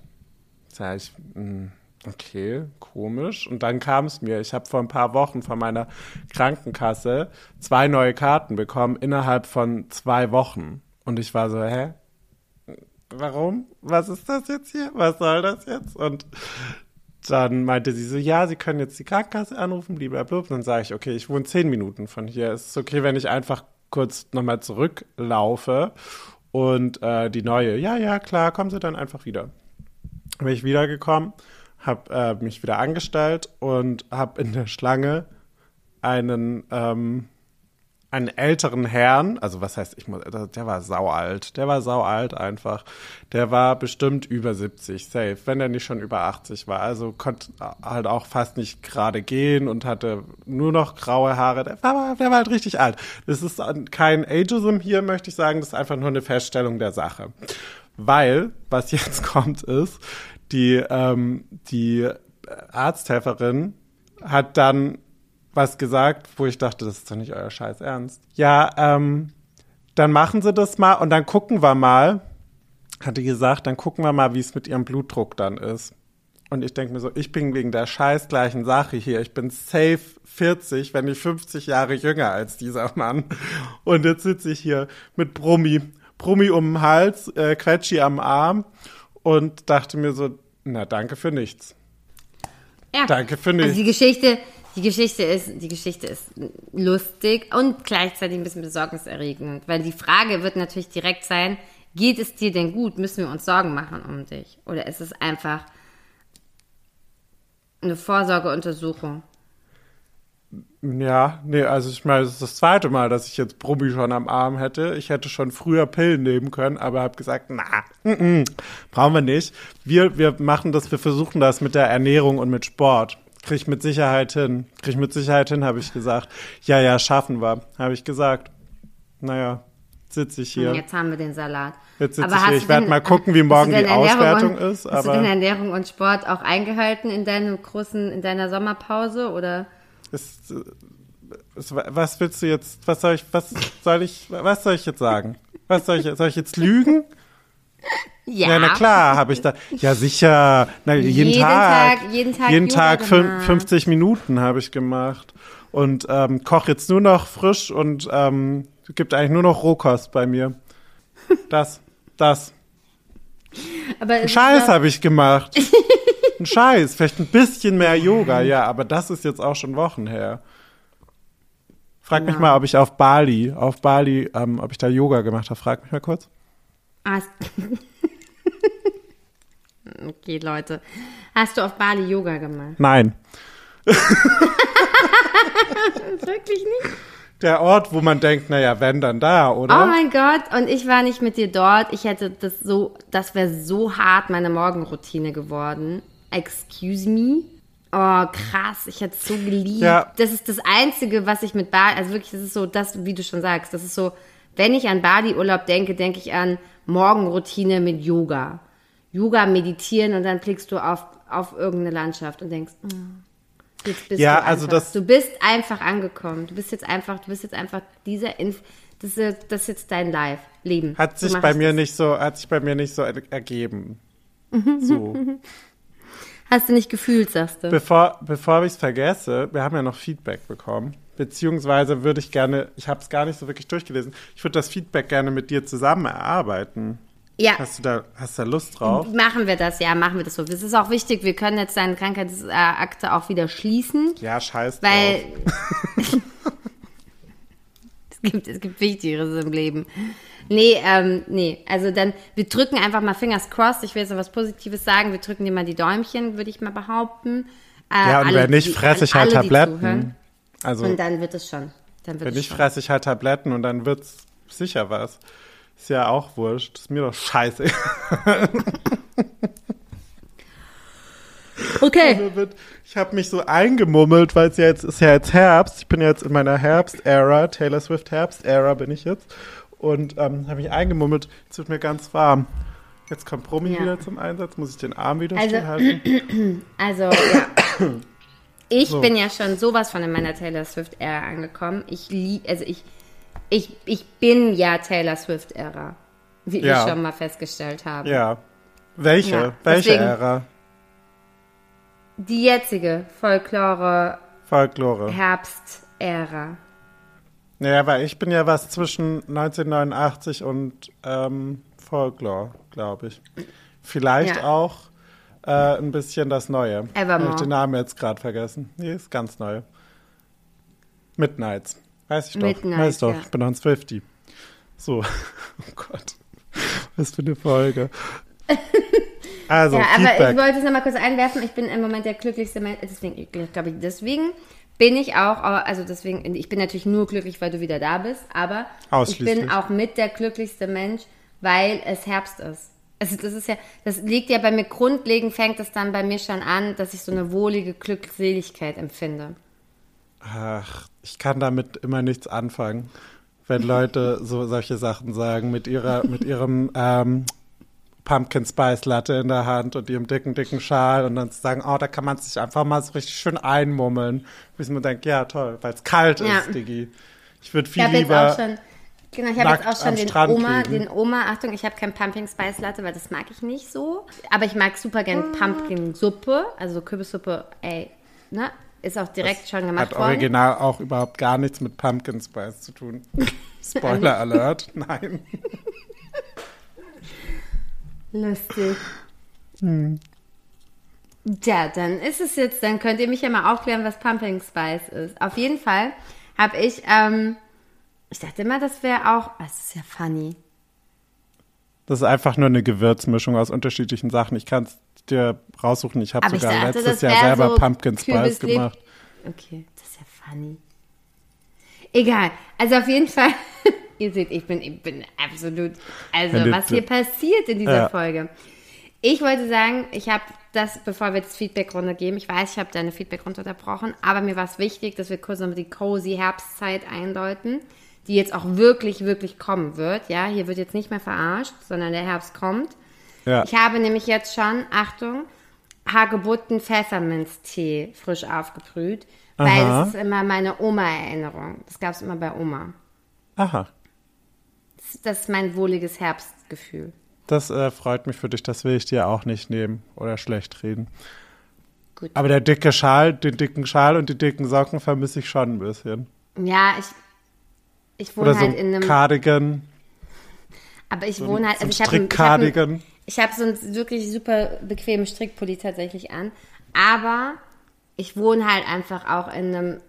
Sag ich, mh, okay, komisch. Und dann kam es mir, ich habe vor ein paar Wochen von meiner Krankenkasse zwei neue Karten bekommen innerhalb von zwei Wochen. Und ich war so, hä? Warum? Was ist das jetzt hier? Was soll das jetzt? Und dann meinte sie so, ja, Sie können jetzt die Krankenkasse anrufen, blablabla. Und dann sage ich, okay, ich wohne zehn Minuten von hier. Es ist okay, wenn ich einfach kurz nochmal zurücklaufe und äh, die neue, ja, ja, klar, kommen Sie dann einfach wieder. Bin ich wiedergekommen, habe äh, mich wieder angestellt und habe in der Schlange einen, ähm, einen älteren Herrn, also was heißt, ich muss, der war saualt, der war saualt einfach. Der war bestimmt über 70, safe, wenn er nicht schon über 80 war. Also konnte halt auch fast nicht gerade gehen und hatte nur noch graue Haare. Der war, der war halt richtig alt. Das ist kein Ageism hier, möchte ich sagen, das ist einfach nur eine Feststellung der Sache. Weil, was jetzt kommt, ist, die, ähm, die Arzthelferin hat dann was gesagt, wo ich dachte, das ist doch nicht euer Scheiß Ernst. Ja, ähm, dann machen Sie das mal und dann gucken wir mal, hat die gesagt, dann gucken wir mal, wie es mit Ihrem Blutdruck dann ist. Und ich denke mir so, ich bin wegen der scheiß gleichen Sache hier. Ich bin safe 40, wenn nicht 50 Jahre jünger als dieser Mann. Und jetzt sitze ich hier mit Brummi, Brummi um den Hals, äh, Quetschi am Arm und dachte mir so, na danke für nichts. Ja. Danke für Also nichts. die Geschichte, die Geschichte ist, die Geschichte ist lustig und gleichzeitig ein bisschen besorgniserregend, weil die Frage wird natürlich direkt sein, geht es dir denn gut? Müssen wir uns Sorgen machen um dich? Oder ist es einfach eine Vorsorgeuntersuchung? Ja, nee, also ich meine, das ist das zweite Mal, dass ich jetzt Brummi schon am Arm hätte. Ich hätte schon früher Pillen nehmen können, aber habe gesagt, na, mm, mm, brauchen wir nicht. Wir, wir machen das, wir versuchen das mit der Ernährung und mit Sport. Krieg ich mit Sicherheit hin. Krieg ich mit Sicherheit hin, habe ich gesagt. Ja, ja, schaffen wir, habe ich gesagt. Naja, sitze ich hier. Und jetzt haben wir den Salat. Jetzt sitze Aber ich hier. Ich du werd denn- mal gucken, wie morgen die Ernährung Auswertung und, ist, Hast du aber- denn Ernährung und Sport auch eingehalten in deinem großen, in deiner Sommerpause oder? Ist, ist, was willst du jetzt, was soll ich, was soll ich, was soll ich jetzt sagen? Was soll ich, soll ich jetzt lügen? Ja, Ja, na klar, habe ich da. Ja, sicher. Na, jeden, Jeden Tag. Tag- jeden Tag Jeden Tag fün- gemacht. 50 Minuten habe ich gemacht. Und ähm, koche jetzt nur noch frisch und ähm, gibt eigentlich nur noch Rohkost bei mir. Das, das. Aber ist Scheiß habe ich gemacht. Ein Scheiß. Vielleicht ein bisschen mehr Yoga, ja, aber das ist jetzt auch schon Wochen her. Frag mich Ja. mal, ob ich auf Bali, auf Bali, ähm, ob ich da Yoga gemacht habe. Frag mich mal kurz. Hast okay, Leute. Hast du auf Bali Yoga gemacht? Nein. Wirklich nicht? Der Ort, wo man denkt, naja, wenn, dann da, oder? Oh mein Gott, und ich war nicht mit dir dort. Ich hätte das so, das wäre so hart meine Morgenroutine geworden. Excuse me? Oh, krass, ich hätte es so geliebt. Ja. Das ist das Einzige, was ich mit Bali, also wirklich, das ist so das, wie du schon sagst, das ist so, wenn ich an Bali-Urlaub denke, denke ich an Morgenroutine mit Yoga. Yoga, meditieren und dann blickst du auf, auf irgendeine Landschaft und denkst, oh, jetzt bist Ja, du also das- du bist einfach angekommen. Du bist jetzt einfach, du bist jetzt einfach dieser Inf, das ist, das ist jetzt dein Life, Leben. Hat sich bei mir das. nicht so, hat sich bei mir nicht so er- ergeben. So. Hast du nicht gefühlt, sagst du? Bevor, bevor ich es vergesse, wir haben ja noch Feedback bekommen. Beziehungsweise würde ich gerne, ich habe es gar nicht so wirklich durchgelesen, ich würde das Feedback gerne mit dir zusammen erarbeiten. ja. Hast du da, hast du da Lust drauf? Machen wir das, ja, machen wir das so. Es ist auch wichtig, wir können jetzt deine Krankheitsakte auch wieder schließen, Ja, scheiß weil drauf. es, gibt, es gibt Wichtigeres im Leben. Nee, ähm, nee, also dann, wir drücken einfach mal Fingers crossed. Ich will jetzt noch was Positives sagen. Wir drücken dir mal die Däumchen, würde ich mal behaupten. Äh, Ja, und alle, wenn nicht, fresse ich alle, halt die Tabletten. Also, Und dann wird es schon. Dann wird wenn es schon. fresse ich halt Tabletten und dann wird's sicher was. Ist ja auch wurscht. Ist mir doch scheiße. Okay. Wird- Ich habe mich so eingemummelt, weil es ja jetzt ist ja jetzt Herbst. Ich bin jetzt in meiner Herbst-Ära, Taylor Swift Herbst-Ära bin ich jetzt. Und ähm, habe mich eingemummelt. Jetzt wird mir ganz warm. Jetzt kommt Promi Ja. wieder zum Einsatz. Muss ich den Arm wieder Also- stillhalten? Also, ja. Ich So. bin ja schon sowas von in meiner Taylor Swift-Ära angekommen. Ich lieb, also ich, ich, ich bin ja Taylor Swift-Ära. Wie Ja. wir schon mal festgestellt haben. Ja. Welche? Ja, Welche Ära? Die jetzige Folklore Folklore. Herbst-Ära. Naja, weil ich bin ja was zwischen 1989 und ähm, Folklore, glaube ich. Vielleicht Ja. auch äh, ein bisschen das Neue. Evermore. Habe ich den Namen jetzt gerade vergessen. Nee, ist ganz neu. Midnights. Weiß ich doch. Midnight, Weiß doch. ja. Ich bin on Swifty. So. Oh Gott. Was für eine Folge. Also, ja, aber Feedback. ich wollte es nochmal kurz einwerfen. Ich bin im Moment der glücklichste Mensch. Deswegen, ich glaube, deswegen bin ich auch, also deswegen, ich bin natürlich nur glücklich, weil du wieder da bist, aber ich bin auch mit der glücklichste Mensch, weil es Herbst ist. Also das ist ja, das liegt ja bei mir grundlegend, fängt es dann bei mir schon an, dass ich so eine wohlige Glückseligkeit empfinde. Ach, ich kann damit immer nichts anfangen, wenn Leute so solche Sachen sagen mit ihrer, mit ihrem ähm, Pumpkin Spice Latte in der Hand und ihrem dicken, dicken Schal und dann zu sagen, oh, da kann man sich einfach mal so richtig schön einmummeln. Bis man denkt, ja, toll, weil es kalt Ja. ist, Diggi. Ich würde Ich viel jetzt lieber. Genau, ich habe jetzt auch schon den Strand Oma, liegen. den Oma, Achtung, ich habe kein Pumpkin Spice Latte, weil das mag ich nicht so. Aber ich mag super gern Pumpkin Suppe, also Kürbissuppe, ey, ne? Ist auch direkt schon gemacht hat worden. original auch überhaupt gar nichts mit Pumpkin Spice zu tun. Spoiler Alert. Nein. Lustig. Hm. Tja, dann ist es jetzt, dann könnt ihr mich ja mal aufklären, was Pumpkin Spice ist. Auf jeden Fall habe ich, ähm, ich dachte immer, das wäre auch, ah, das ist ja funny. Das ist einfach nur eine Gewürzmischung aus unterschiedlichen Sachen. Ich kann es dir raussuchen. Ich habe Aber ich sogar dachte, letztes das Jahr selber so Pumpkin Spice gemacht. Okay, das ist ja funny. Egal, also auf jeden Fall, ihr seht, ich bin, ich bin absolut, also du- was hier passiert in dieser Ja. Folge. Ich wollte sagen, ich habe das, bevor wir jetzt Feedback-Runde geben, ich weiß, ich habe deine Feedback-Runde unterbrochen, aber mir war es wichtig, dass wir kurz noch die cozy Herbstzeit eindeuten, die jetzt auch wirklich, wirklich kommen wird. Ja, hier wird jetzt nicht mehr verarscht, sondern der Herbst kommt. Ja. Ich habe nämlich jetzt schon, Achtung, Hagebutten Pfefferminztee frisch aufgebrüht, weil Aha. das ist immer meine Oma-Erinnerung. Das gab es immer bei Oma. Aha. Das- Das ist mein wohliges Herbstgefühl. Das äh, freut mich für dich. Das will ich dir auch nicht nehmen oder schlecht reden. Gut. Aber der dicke Schal, den dicken Schal und die dicken Socken vermisse ich schon ein bisschen. Ja, ich, ich wohne Oder so halt in ein einem, Cardigan, aber ich so wohne halt, so also ich habe ich habe so einen wirklich super bequemen Strickpulli tatsächlich an, aber ich wohne halt einfach auch in einem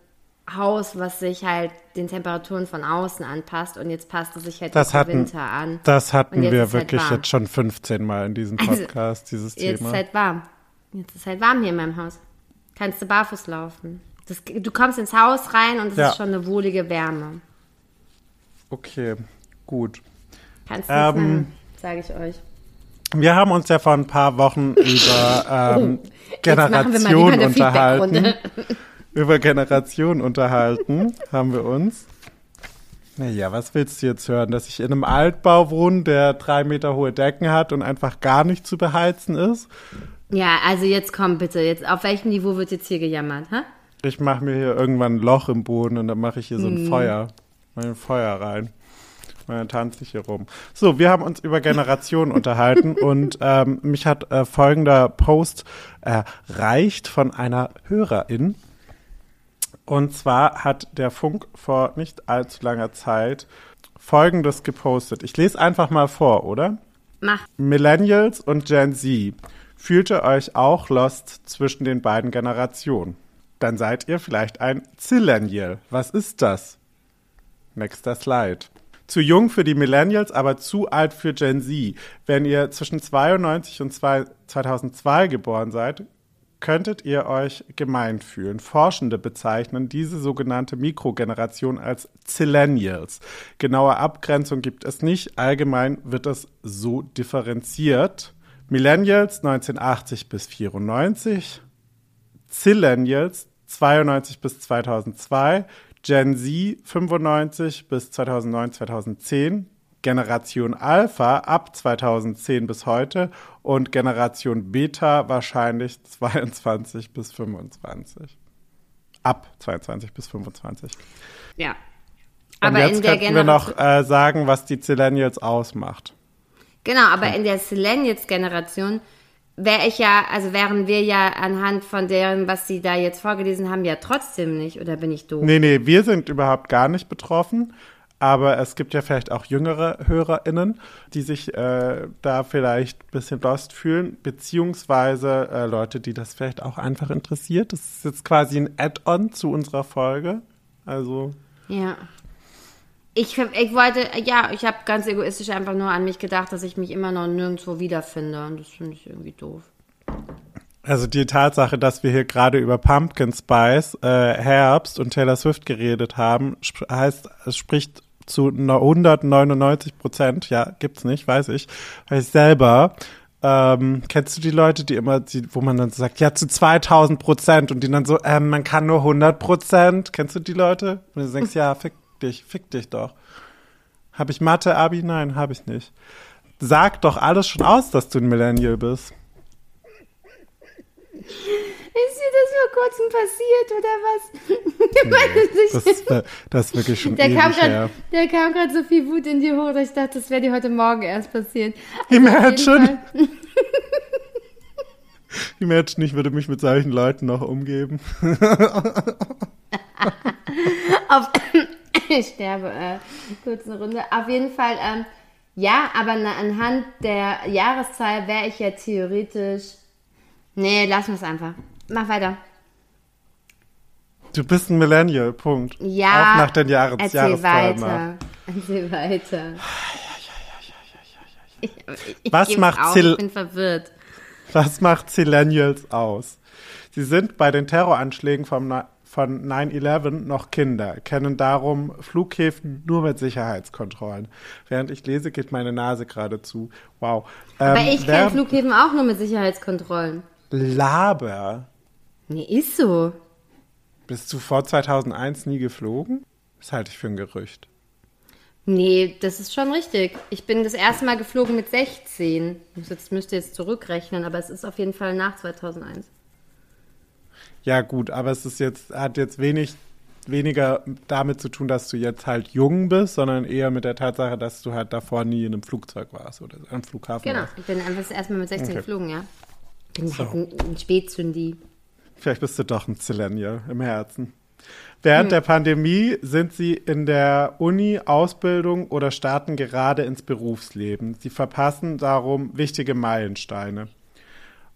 Haus, was sich halt den Temperaturen von außen anpasst und jetzt passt es sich halt Das jetzt hatten, Winter an. das hatten jetzt wir ist halt wirklich warm. jetzt schon 15 Mal in diesem Also, Podcast, dieses Jetzt ist Thema. halt warm. Jetzt ist halt warm hier in meinem Haus. Kannst du barfuß laufen. Das, du kommst ins Haus rein und es Ja. ist schon eine wohlige Wärme. Okay, gut. Kannst du Ähm, sage ich euch. Wir haben uns ja vor ein paar Wochen über ähm, Oh, Generation unterhalten. Über Generation unterhalten, haben wir uns. Naja, was willst du jetzt hören? Dass ich in einem Altbau wohne, der drei Meter hohe Decken hat und einfach gar nicht zu beheizen ist? Ja, also jetzt komm bitte. Jetzt, auf welchem Niveau wird jetzt hier gejammert? Hä? Ich mache mir hier irgendwann ein Loch im Boden und dann mache ich hier so Hm. ein Feuer. Mein Feuer rein. Und dann tanze ich hier rum. So, wir haben uns über Generationen unterhalten und ähm, mich hat äh, folgender Post erreicht von einer Hörerin. Und zwar hat der Funk vor nicht allzu langer Zeit folgendes gepostet. Ich lese einfach mal vor, oder? Mach. Millennials und Gen Z. Fühlt ihr euch auch lost zwischen den beiden Generationen? Dann seid ihr vielleicht ein Zillennial. Was ist das? Nächster Slide. Zu jung für die Millennials, aber zu alt für Gen Z. Wenn ihr zwischen 92 und zwei- 2002 geboren seid, könntet ihr euch gemeint fühlen. Forschende bezeichnen diese sogenannte Mikrogeneration als Zillennials. Genaue Abgrenzung gibt es nicht. Allgemein wird es so differenziert. Millennials 1980 bis 94, Zillennials 92 bis 2002, Gen Z 95 bis 2009, 2010, Generation Alpha ab 2010 bis heute und Generation Beta wahrscheinlich 22 bis 25. Ab 22 bis 25. Ja. Und Aber jetzt in der könnten wir noch äh, sagen, was die Zillennials ausmacht. Genau, aber in der Millennials-Generation wäre ich ja, also wären wir ja anhand von dem, was sie da jetzt vorgelesen haben, ja trotzdem nicht. Oder bin ich doof? Nee, nee, wir sind überhaupt gar nicht betroffen. Aber es gibt ja vielleicht auch jüngere HörerInnen, die sich äh, da vielleicht ein bisschen lost fühlen, beziehungsweise äh, Leute, die das vielleicht auch einfach interessiert. Das ist jetzt quasi ein Add-on zu unserer Folge. Also, Ja. Ich, ich wollte, ja, ich habe ganz egoistisch einfach nur an mich gedacht, dass ich mich immer noch nirgendwo wiederfinde. Und das finde ich irgendwie doof. also die Tatsache, dass wir hier gerade über Pumpkin Spice, äh, Herbst und Taylor Swift geredet haben, sp heißt, es spricht zu 199 Prozent, ja, gibt's nicht, weiß ich, weil ich selber, ähm, kennst du die Leute, die immer, die, wo man dann sagt, ja, zu 2000 Prozent und die dann so, ähm, man kann nur 100 Prozent, kennst du die Leute? Und du denkst, ja, fick dich, fick dich doch. Habe ich Mathe, Abi? Nein, habe ich nicht. Sag doch alles schon aus, dass du ein Millennial bist. Ist dir das vor kurzem passiert oder was? Weiß Das, das ist wirklich schon Der ewig kam her. grad, der kam gerade so viel Wut in dir hoch, dass ich dachte, das wäre dir heute Morgen erst passiert. Also Imagine. Imagine, ich würde mich mit solchen Leuten noch umgeben. Auf, ich sterbe, äh, kurz eine Runde. Auf jeden Fall, ähm, ja, aber na, anhand der Jahreszahl wäre ich ja theoretisch. Nee, lassen wir es einfach. Mach weiter. Du bist ein Millennial, Punkt. Ja. Auch nach den Jahres Erzähl Jahreszahlen nach. weiter. Erzähl weiter. Ich, ich Was macht auf, Ich bin verwirrt. Was macht Zillennials aus? Sie sind bei den Terroranschlägen vom, von 9-11 noch Kinder, kennen darum Flughäfen nur mit Sicherheitskontrollen. Während ich lese, geht meine Nase gerade zu. Wow. Aber Ähm, ich kenne Flughäfen auch nur mit Sicherheitskontrollen. Laber. Nee, ist so. Bist du vor 2001 nie geflogen? Das halte ich für ein Gerücht. Nee, das ist schon richtig. Ich bin das erste Mal geflogen mit 16. Ich müsste jetzt zurückrechnen, aber es ist auf jeden Fall nach 2001. Ja, gut, aber es ist jetzt, hat jetzt wenig, weniger damit zu tun, dass du jetzt halt jung bist, sondern eher mit der Tatsache, dass du halt davor nie in einem Flugzeug warst oder am Flughafen Genau, warst. ich bin einfach das erste Mal mit 16 Okay. geflogen, ja. Bin So. halt ein, ein Spätzündi. Vielleicht bist du doch ein Zillennial im Herzen. Während Hm. der Pandemie sind sie in der Uni, Ausbildung oder starten gerade ins Berufsleben. Sie verpassen darum wichtige Meilensteine.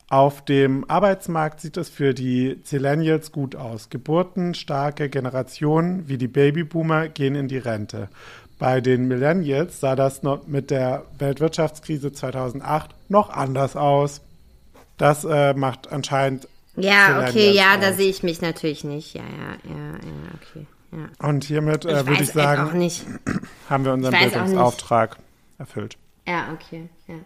Auf dem Arbeitsmarkt sieht es für die Zillennials gut aus. Geburtenstarke Generationen wie die Babyboomer gehen in die Rente. Bei den Millennials sah das noch mit der Weltwirtschaftskrise 2008 noch anders aus. Das äh, macht anscheinend Ja, okay, ja, da aus. sehe ich mich natürlich nicht. Ja, ja, ja, ja, okay. Ja. Und hiermit äh, würde ich sagen, haben wir unseren. Bildungsauftrag erfüllt. Ja, okay, ja.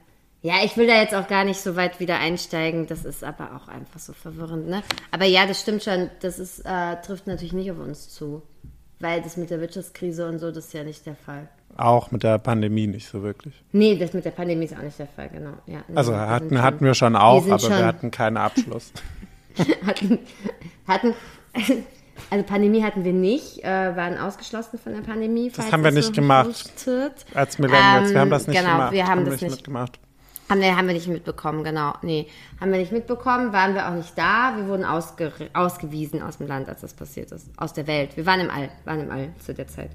Ja, ich will da jetzt auch gar nicht so weit wieder einsteigen. Das ist aber auch einfach so verwirrend, ne? Aber ja, das stimmt schon. Das ist, äh, trifft natürlich nicht auf uns zu. Weil das mit der Wirtschaftskrise und so, das ist ja nicht der Fall. Auch mit der Pandemie nicht so wirklich. Nee, das mit der Pandemie ist auch nicht der Fall, genau. Ja, nee, Also wir hatten, schon- hatten wir schon auch, sind aber schon- wir hatten keinen Abschluss. hatten, hatten, also Pandemie hatten wir nicht, äh, waren ausgeschlossen von der Pandemie. falls haben wir nicht gemacht. Als Millennials, wir Ähm, haben das nicht genau, gemacht. wir haben das nicht nicht. mitgemacht. Haben wir, haben wir nicht mitbekommen, genau. Nee, haben wir nicht mitbekommen, waren wir auch nicht da. Wir wurden ausge, ausgewiesen aus dem Land, als das passiert ist. Aus der Welt. Wir waren im All, waren im All zu der Zeit.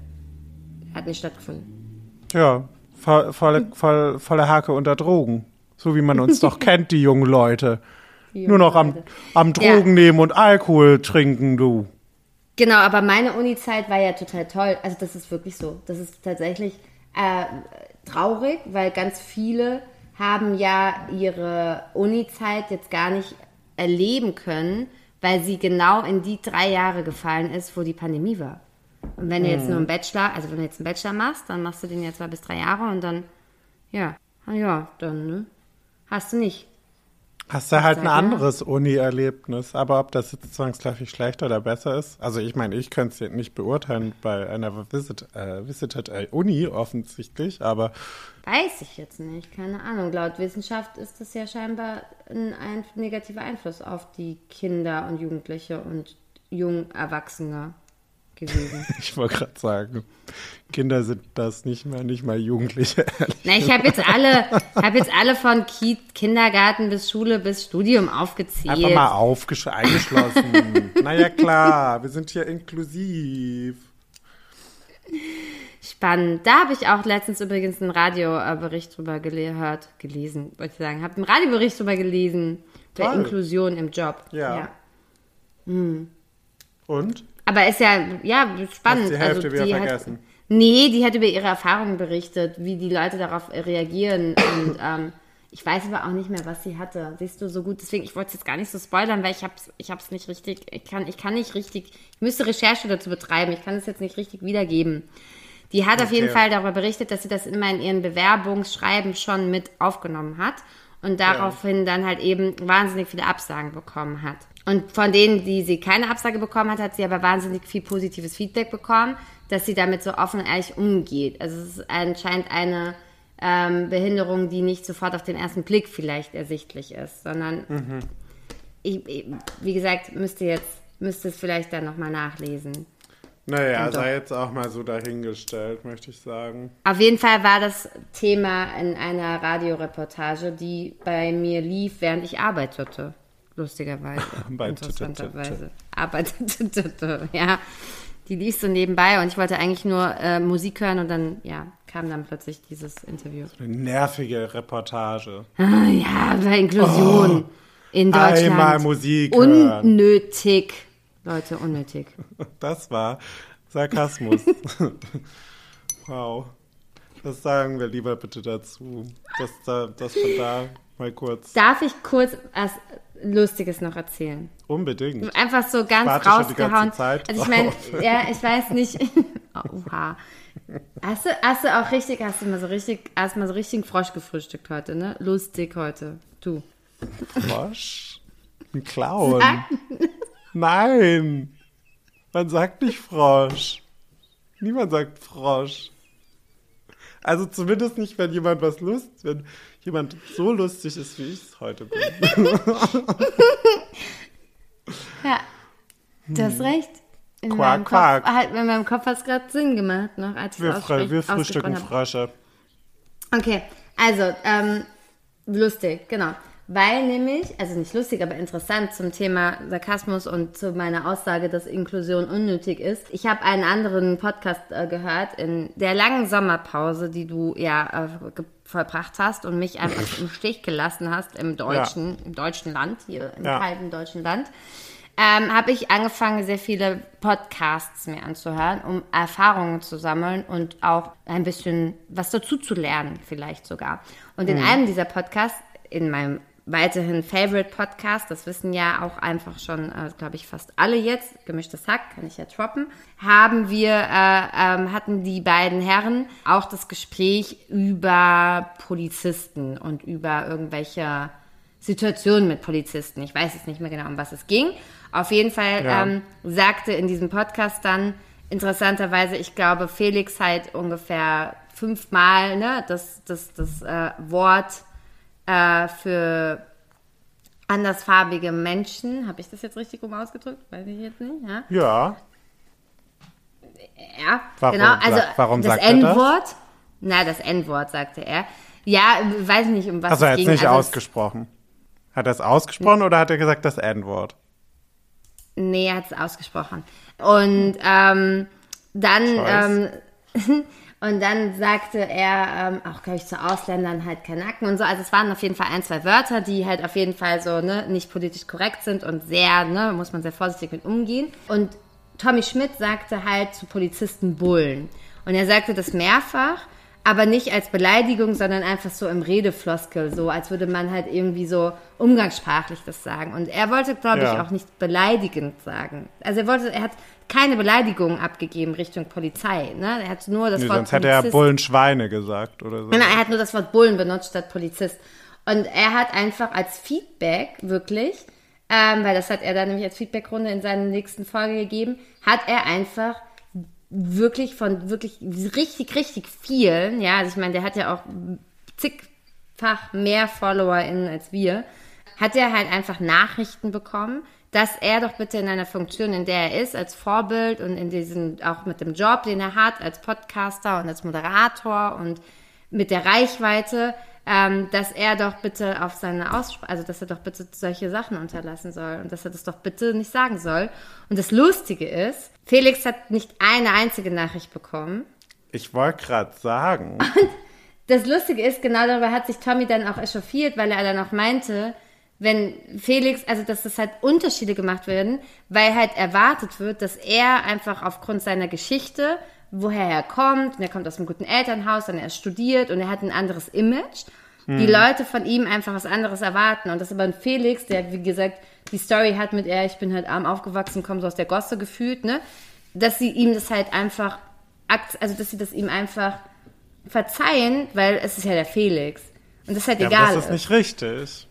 Hat nicht stattgefunden. Ja, voll, voll, volle Hake unter Drogen. So wie man uns doch kennt, die jungen Leute. Nur noch am, am Ja. Drogen nehmen und Alkohol trinken, du. Genau, aber meine Uni-Zeit war ja total toll. Also das ist wirklich so. Das ist tatsächlich äh, traurig, weil ganz viele haben ja ihre Uni-Zeit jetzt gar nicht erleben können, weil sie genau in die drei Jahre gefallen ist, wo die Pandemie war. Und wenn du jetzt nur einen Bachelor, also wenn du jetzt einen Bachelor machst, dann machst du den jetzt zwei bis drei Jahre und dann, ja, ja, dann ne, hast du nicht. Hast du halt ein anderes Uni-Erlebnis, aber ob das jetzt zwangsläufig schlechter oder besser ist? Also ich meine, ich könnte es jetzt nicht beurteilen bei einer Visit, äh, Visited Uni offensichtlich, aber Weiß ich jetzt nicht, keine Ahnung. Laut Wissenschaft ist das ja scheinbar ein, ein negativer Einfluss auf die Kinder und Jugendliche und jungen Erwachsene gewesen. ich wollte gerade sagen, Kinder sind das nicht mehr, nicht mal Jugendliche. Na, ich habe jetzt alle, habe jetzt alle von Ki Kindergarten bis Schule bis Studium aufgezählt. Einfach mal aufgesch eingeschlossen. naja, klar, wir sind hier inklusiv. Spannend. Da habe ich auch letztens übrigens einen Radiobericht drüber gehört, gelesen, wollte ich sagen. Habe einen Radiobericht drüber gelesen, der. Inklusion im Job. Ja. Und? Aber ist ja, ja, spannend. Hast die Hälfte also, wieder die vergessen. Hat, nee, die hat über ihre Erfahrungen berichtet, wie die Leute darauf reagieren. Und ähm, ich weiß aber auch nicht mehr, was sie hatte. Siehst du so gut. Deswegen, ich wollte es jetzt gar nicht so spoilern, weil ich hab's, ich hab's nicht richtig, ich kann, ich kann nicht richtig, ich müsste Recherche dazu betreiben. Ich kann es jetzt nicht richtig wiedergeben. Die hat auf jeden Okay. Fall darüber berichtet, dass sie das immer in ihren Bewerbungsschreiben schon mit aufgenommen hat und daraufhin dann halt eben wahnsinnig viele Absagen bekommen hat. Und von denen, die sie keine Absage bekommen hat, hat sie aber wahnsinnig viel positives Feedback bekommen, dass sie damit so offen und ehrlich umgeht. Also es ist anscheinend eine ähm, Behinderung, die nicht sofort auf den ersten Blick vielleicht ersichtlich ist, sondern ich, ich, wie gesagt, müsste jetzt müsste es vielleicht dann nochmal nachlesen. Naja, sei jetzt auch mal so dahingestellt, möchte ich sagen. Auf jeden Fall war das Thema in einer Radioreportage, die bei mir lief, während ich arbeitete. Lustigerweise. Bei Interessanterweise. Arbeitete, ja. Die lief so nebenbei und ich wollte eigentlich nur äh, Musik hören und dann, ja, kam dann plötzlich dieses Interview. Eine nervige Reportage. Ah, ja, bei Inklusion in Deutschland. Oh, Einmal Musik hören. Unnötig. Leute, unnötig. Das war Sarkasmus. wow. Was sagen wir lieber bitte dazu? Das, da, das von da mal kurz. Darf ich kurz was Lustiges noch erzählen? Unbedingt. Einfach so ganz warte rausgehauen. Also ich meine, ja, ich weiß nicht. Oha. Hast du, hast du auch richtig, hast du mal so richtig, hast mal so richtig Frosch gefrühstückt heute, ne? Lustig heute. Du. Frosch? Ein Clown? Nein. Man sagt nicht Frosch. Niemand sagt Frosch. Also zumindest nicht, wenn jemand was lust, wenn jemand so lustig ist, wie ich es heute bin. Ja. Du hast recht. In Quark, meinem Quark. Kopf, halt, in meinem Kopf hat es gerade Sinn gemacht, noch als Wir, es fre aussprech- wir frühstücken. Frösche. Okay, also, ähm, lustig, genau. Weil nämlich, also nicht lustig, aber interessant zum Thema Sarkasmus und zu meiner Aussage, dass Inklusion unnötig ist. Ich habe einen anderen Podcast äh, gehört in der langen Sommerpause, die du ja äh, vollbracht hast und mich einfach im Stich gelassen hast im deutschen, im deutschen Land, hier im Ja. kalten deutschen Land. Ähm, habe ich angefangen, sehr viele Podcasts mir anzuhören, um Erfahrungen zu sammeln und auch ein bisschen was dazu zu lernen, vielleicht sogar. Und in einem dieser Podcasts, in meinem weiterhin Favorite Podcast, das wissen ja auch einfach schon, äh, glaube ich, fast alle jetzt, gemischtes Hack, kann ich ja droppen, haben wir, äh, ähm, hatten die beiden Herren auch das Gespräch über Polizisten und über irgendwelche Situationen mit Polizisten. Ich weiß jetzt nicht mehr genau, um was es ging. Auf jeden Fall Ja. ähm, sagte in diesem Podcast dann interessanterweise, ich glaube, Felix halt ungefähr fünfmal ne, das, das, das äh, Wort äh, für andersfarbige Menschen. Habe ich das jetzt richtig rum ausgedrückt? Weiß ich jetzt nicht. Ja, Ja. ja Warum genau. Also warum das er? N-Wort. Na, das N-Wort, sagte er. Ja, weiß nicht, um was Also er es hat es ging. nicht also es- ausgesprochen. Hat er es ausgesprochen oder hat er gesagt das N-Wort? Nee, er hat es ausgesprochen. Und ähm, dann ähm, und dann sagte er ähm, auch, glaube ich, zu Ausländern halt Kanaken und so. Also es waren auf jeden Fall ein, zwei Wörter, die halt auf jeden Fall so ne, nicht politisch korrekt sind und sehr, ne, muss man sehr vorsichtig mit umgehen. Und Tommy Schmidt sagte halt zu Polizisten Bullen. Und er sagte das mehrfach. aber nicht als Beleidigung, sondern einfach so im Redefloskel, so als würde man halt irgendwie so umgangssprachlich das sagen. Und er wollte, glaube ich, Ja. auch nicht beleidigend sagen. Also er wollte, er hat keine Beleidigung abgegeben Richtung Polizei. Ne? Er hat nur das Nee, Wort sonst hätte er Polizist- Bullenschweine gesagt oder so. Genau, er hat nur das Wort Bullen benutzt statt Polizist. Und er hat einfach als Feedback wirklich, ähm, weil das hat er dann nämlich als Feedbackrunde in seiner nächsten Folge gegeben, hat er einfach wirklich von wirklich richtig, richtig vielen, ja, also ich meine, der hat ja auch zigfach mehr FollowerInnen als wir, hat er halt einfach Nachrichten bekommen, dass er doch bitte in einer Funktion, in der er ist, als Vorbild und in diesem, auch mit dem Job, den er hat, als Podcaster und als Moderator und mit der Reichweite, ähm, dass er doch bitte auf seine Aussprache, also dass er doch bitte solche Sachen unterlassen soll und dass er das doch bitte nicht sagen soll. Und das Lustige ist, Felix hat nicht eine einzige Nachricht bekommen. Ich wollte gerade sagen, Das Lustige ist, genau darüber hat sich Tommy dann auch echauffiert, weil er dann auch meinte, wenn Felix, also dass das halt Unterschiede gemacht werden, weil halt erwartet wird, dass er einfach aufgrund seiner Geschichte, woher er kommt, und er kommt aus einem guten Elternhaus, und er studiert und er hat ein anderes Image, die Leute von ihm einfach was anderes erwarten. Und das ist aber ein Felix, der, wie gesagt, die Story hat mit er, ich bin halt arm aufgewachsen, komme so aus der Gosse gefühlt, ne? Dass sie ihm das halt einfach, also dass sie das ihm einfach verzeihen, weil es ist ja der Felix. Und das halt ja, egal aber das ist nicht richtig.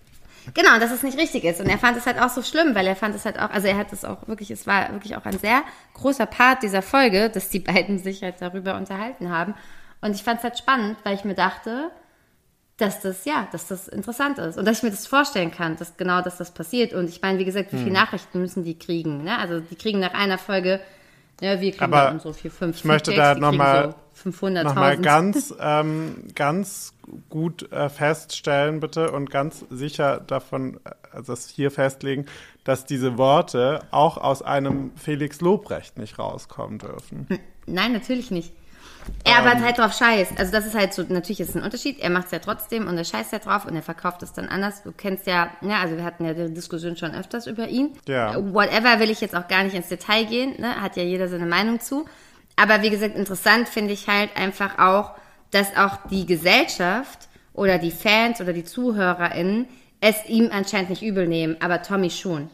Genau, dass es nicht richtig ist. Und er fand es halt auch so schlimm, weil er fand es halt auch, also er hat es auch wirklich, es war wirklich auch ein sehr großer Part dieser Folge, dass die beiden sich halt darüber unterhalten haben. Und ich fand es halt spannend, weil ich mir dachte, dass das, ja, dass das interessant ist. Und dass ich mir das vorstellen kann, dass genau, dass das passiert. Und ich meine, wie gesagt, wie viele Hm. Nachrichten müssen die kriegen? Ne? Also die kriegen nach einer Folge, ja, wir kriegen Aber unsere vier, fünf ich möchte Feedbacks, da die noch kriegen mal- so 500.000. Nochmal ganz, ähm, ganz gut äh, feststellen, bitte, und ganz sicher davon, also das hier festlegen, dass diese Worte auch aus einem Felix Lobrecht nicht rauskommen dürfen. Nein, natürlich nicht. Er aber halt drauf scheißt. Also das ist halt so, natürlich ist es ein Unterschied. Er macht es ja trotzdem und er scheißt ja drauf und er verkauft es dann anders. Du kennst ja, ja, also wir hatten ja die Diskussion schon öfters über ihn. Ja. Whatever will ich jetzt auch gar nicht ins Detail gehen, ne? hat ja jeder seine Meinung zu. Aber wie gesagt, interessant finde ich halt einfach auch, dass auch die Gesellschaft oder die Fans oder die ZuhörerInnen es ihm anscheinend nicht übel nehmen, aber Tommy schon.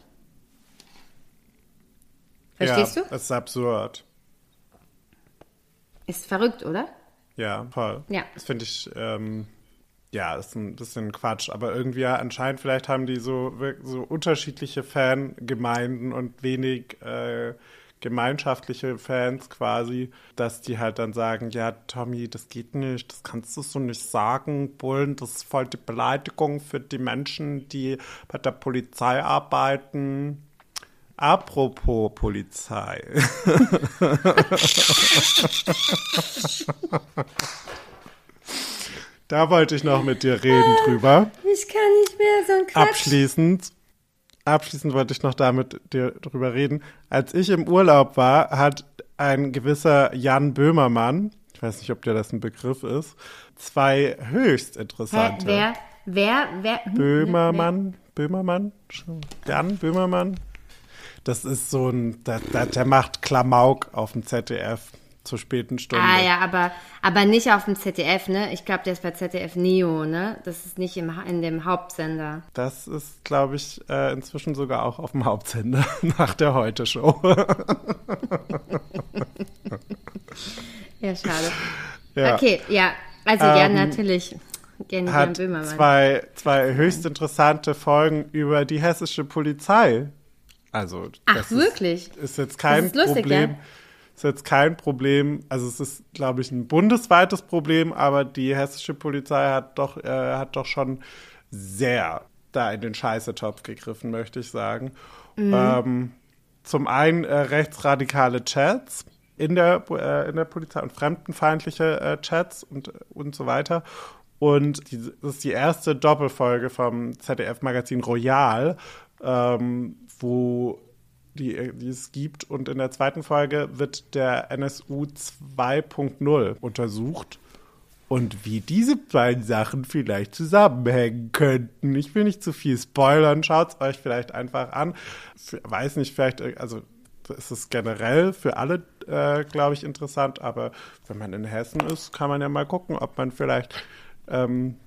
Verstehst ja, du? Das ist absurd. Ist verrückt, oder? Ja, voll. Ja. Das finde ich, ähm, ja, das ist ein bisschen Quatsch. Aber irgendwie ja, anscheinend, vielleicht haben die so, so unterschiedliche Fangemeinden und wenig äh, gemeinschaftliche Fans quasi, dass die halt dann sagen, ja, Tommy, das geht nicht, das kannst du so nicht sagen, Bullen, das ist voll die Beleidigung für die Menschen, die bei der Polizei arbeiten. Apropos Polizei. Da wollte ich noch mit dir reden drüber. Ich kann nicht mehr so ein Quatsch. Abschließend, abschließend wollte ich noch damit dir drüber reden. Als ich im Urlaub war, hat ein gewisser Jan Böhmermann, ich weiß nicht, ob dir das ein Begriff ist, zwei höchst Hä, interessante. wer, wer, wer? hm, Böhmermann, Böhmermann, Jan Böhmermann. Das ist so ein, der, der macht Klamauk auf dem ZDF zur späten Stunde. Ah ja, aber, aber nicht auf dem ZDF, ne? Ich glaube, der ist bei ZDF Neo, ne? Das ist nicht im, in dem Hauptsender. Das ist, glaube ich, äh, inzwischen sogar auch auf dem Hauptsender nach der Heute-Show. Ja, schade. Ja. Okay, ja. Also ja, Ähm, natürlich. Gerne Hat Böhmermann. zwei, zwei höchst interessante Folgen über die hessische Polizei. Also, Ach, das wirklich? Ist, ist jetzt kein ist lustig, Problem. ja? Ist jetzt kein Problem. Also, es ist, glaube ich, ein bundesweites Problem, aber die hessische Polizei hat doch, äh, hat doch schon sehr da in den Scheißetopf gegriffen, möchte ich sagen. Mhm. Ähm, zum einen äh, rechtsradikale Chats in der, äh, in der Polizei und fremdenfeindliche äh, Chats und, und so weiter. Und die, das ist die erste Doppelfolge vom ZDF-Magazin Royal, ähm, wo die, die es gibt. Und in der zweiten Folge wird der NSU 2.0 untersucht. Und wie diese beiden Sachen vielleicht zusammenhängen könnten. Ich will nicht zu viel spoilern, schaut es euch vielleicht einfach an. Weiß nicht, vielleicht, äh, also ist es generell für alle, äh, glaube ich, interessant. Aber wenn man in Hessen ist, kann man ja mal gucken, ob man vielleicht, ähm,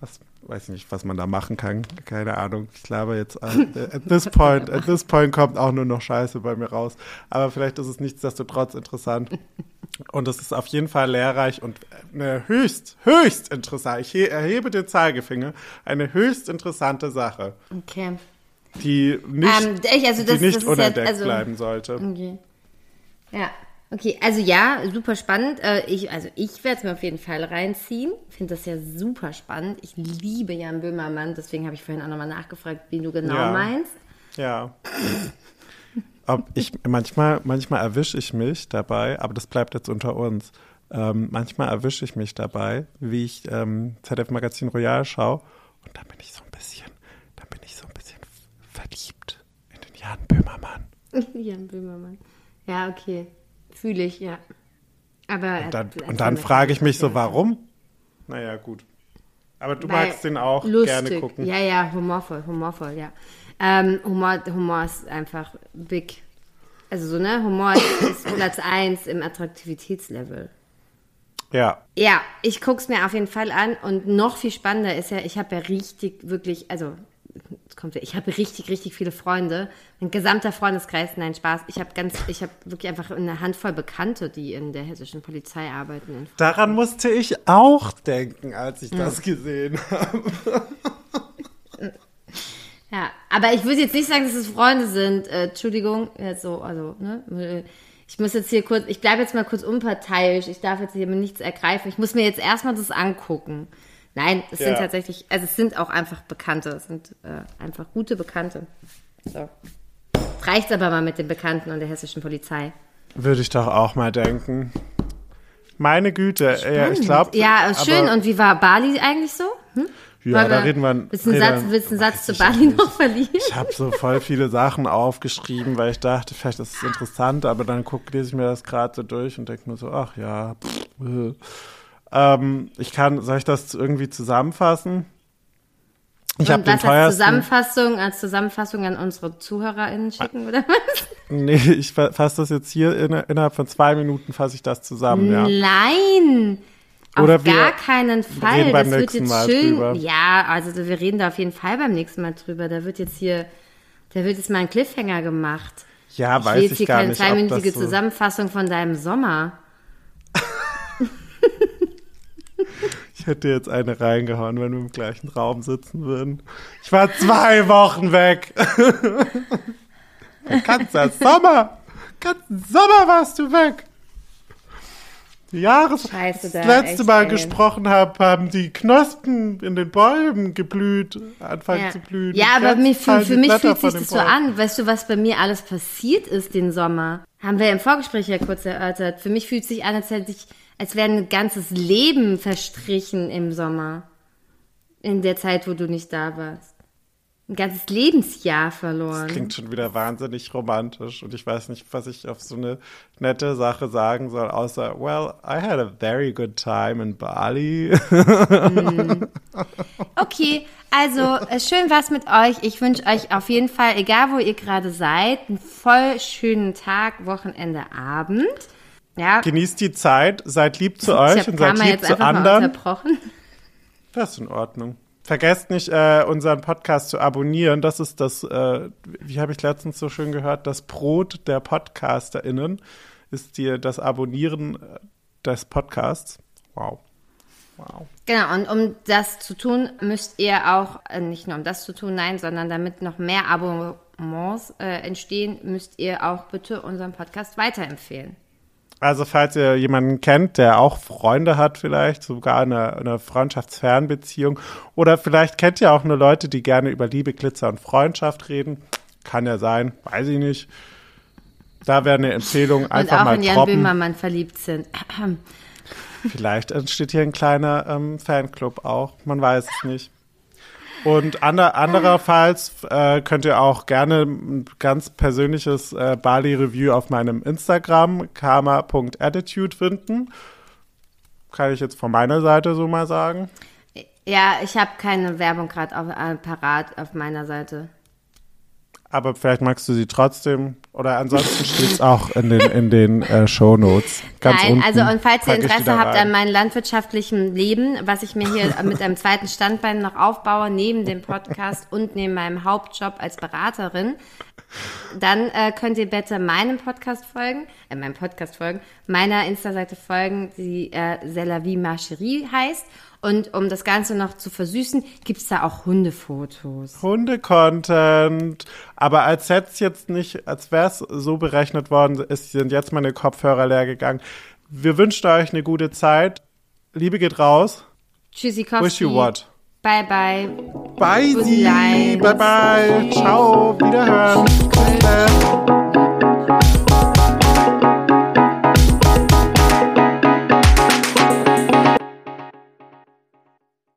was, weiß nicht, was man da machen kann. Keine Ahnung. Ich glaube jetzt, äh, at this point, at this point kommt auch nur noch Scheiße bei mir raus. Aber vielleicht ist es nichtsdestotrotz interessant. Und es ist auf jeden Fall lehrreich und eine höchst, höchst interessant. Ich he- erhebe den Zeigefinger. Eine höchst interessante Sache, Okay. die nicht, Ähm, ich- also das- die nicht unentdeckt jetzt- also- bleiben sollte. Okay. Ja, okay. Also ja, super spannend. Äh, ich, also ich werde es mir auf jeden Fall reinziehen. Finde das ja super spannend. Ich liebe Jan Böhmermann, deswegen habe ich vorhin auch nochmal nachgefragt, wie du genau Ja. meinst. Ja. Ob ich, manchmal, manchmal erwische ich mich dabei, aber das bleibt jetzt unter uns. Ähm, manchmal erwische ich mich dabei, wie ich ähm, ZDF Magazin Royal schaue und dann bin ich so ein bisschen, dann bin ich so ein bisschen verliebt in den Jan Böhmermann. Jan Böhmermann. Ja, okay. Fühle ich, ja. Aber Und dann, und dann frage ich mich so, ja. warum? Naja, gut. Aber du Weil magst den auch lustig. gerne gucken. Ja, ja, humorvoll, humorvoll, ja. Ähm, Humor, Humor ist einfach big. Also so, ne? Humor ist, ist Platz 1 im Attraktivitätslevel. Ja. Ja, ich guck's mir auf jeden Fall an und noch viel spannender ist ja, ich habe ja richtig, wirklich, also es kommt ich habe richtig, richtig viele Freunde. Ein gesamter Freundeskreis, nein, Spaß. Ich habe ganz, ich habe wirklich einfach eine Handvoll Bekannte, die in der hessischen Polizei arbeiten. Daran musste ich auch denken, als ich das gesehen habe. Ja, aber ich würde jetzt nicht sagen, dass es Freunde sind. Äh, Entschuldigung, jetzt so, also, ne? Ich muss jetzt hier kurz, ich bleibe jetzt mal kurz unparteiisch. Ich darf jetzt hier nichts ergreifen. Ich muss mir jetzt erstmal das angucken. Nein, es sind Ja. tatsächlich, also es sind auch einfach Bekannte. Es sind äh, einfach gute Bekannte. So. Reicht's aber mal mit den Bekannten und der hessischen Polizei. Würde ich doch auch mal denken. Meine Güte, ja, ich glaube. Ja, schön. Und wie war Bali eigentlich so? Hm? Ja, Wollen da wir- reden wir. Willst du einen Satz, willst einen Satz zu Bali noch verlieren? Ich habe so voll viele Sachen aufgeschrieben, weil ich dachte, vielleicht ist es interessant, aber dann guck, lese ich mir das gerade so durch und denke nur so, ach ja. Pff, äh. Ähm, ich kann, soll ich das irgendwie zusammenfassen? Ich habe den teuersten. Zusammenfassung, als Zusammenfassung an unsere ZuhörerInnen schicken, oder was? Nee, ich fasse das jetzt hier in, innerhalb von zwei Minuten fasse ich das zusammen, ja. Nein! Oder auf gar keinen Fall. das wird jetzt Mal schön. drüber. Ja, also wir reden da auf jeden Fall beim nächsten Mal drüber. Da wird jetzt hier, da wird jetzt mal ein Cliffhanger gemacht. Ja, ich weiß will jetzt ich hier gar keine nicht, ob zweiminütige so, Zusammenfassung von deinem Sommer. Ich hätte jetzt eine reingehauen, wenn wir im gleichen Raum sitzen würden. Ich war zwei Wochen weg. Den ganzen Sommer. ganzen Sommer warst du weg. Die Jahres Scheiße, da, das letzte echt, Mal ey. gesprochen habe, haben die Knospen in den Bäumen geblüht, anfangen Ja, zu blühen. ja aber mir, für, für mich Blätter fühlt sich das so an. Weißt du, was bei mir alles passiert ist den Sommer? Haben wir im Vorgespräch ja kurz erörtert. Für mich fühlt sich an, als hätte ich, als wäre ein ganzes Leben verstrichen im Sommer. In der Zeit, wo du nicht da warst. Ein ganzes Lebensjahr verloren. Klingt schon wieder wahnsinnig romantisch und ich weiß nicht, was ich auf so eine nette Sache sagen soll, außer, well, I had a very good time in Bali. Okay, also äh, schön war's mit euch. Ich wünsche euch auf jeden Fall, egal wo ihr gerade seid, einen voll schönen Tag, Wochenende, Abend. Ja, Genießt die Zeit, seid lieb zu euch und seid lieb jetzt zu anderen. Das ist in Ordnung. Vergesst nicht, äh, unseren Podcast zu abonnieren. Das ist das, äh, wie habe ich letztens so schön gehört, das Brot der PodcasterInnen ist dir das Abonnieren äh, des Podcasts. Wow. Wow. Genau, und um das zu tun, müsst ihr auch, äh, nicht nur um das zu tun, nein, sondern damit noch mehr Abonnements äh, entstehen, müsst ihr auch bitte unseren Podcast weiterempfehlen. Also falls ihr jemanden kennt, der auch Freunde hat vielleicht, sogar eine, eine Freundschaftsfernbeziehung oder vielleicht kennt ihr auch nur Leute, die gerne über Liebe, Glitzer und Freundschaft reden. Kann ja sein, weiß ich nicht. Da wäre eine Empfehlung, Und einfach auch mal in Jan droppen. Böhmermann verliebt sind. Vielleicht entsteht hier ein kleiner ähm, Fanclub auch. Man weiß es nicht. Und ander, andererfalls äh, könnt ihr auch gerne ein ganz persönliches äh, Bali-Review auf meinem Instagram karma.attitude finden. Kann ich jetzt von meiner Seite so mal sagen. Ja, ich habe keine Werbung gerade äh, parat auf meiner Seite. Aber vielleicht magst du sie trotzdem. Oder ansonsten steht es auch in den, in den äh, Show Notes. Ganz Nein, unten also und falls ihr Interesse habt an meinem landwirtschaftlichen Leben, was ich mir hier mit einem zweiten Standbein noch aufbaue, neben dem Podcast und neben meinem Hauptjob als Beraterin, dann äh, könnt ihr bitte meinem Podcast folgen, äh, meinem Podcast folgen, meiner Insta-Seite folgen, die äh, C'est la vie Marcherie heißt. Und um das Ganze noch zu versüßen, gibt's da auch Hundefotos. Hunde-Content. Aber als hätte es jetzt nicht, als wäre es so berechnet worden, ist, sind jetzt meine Kopfhörer leer gegangen. Wir wünschen euch eine gute Zeit. Liebe geht raus. Tschüssikowski. Wish you what? Bye, bye. Bye, Sie. Bye, bye. Ciao. Wiederhören. Dann.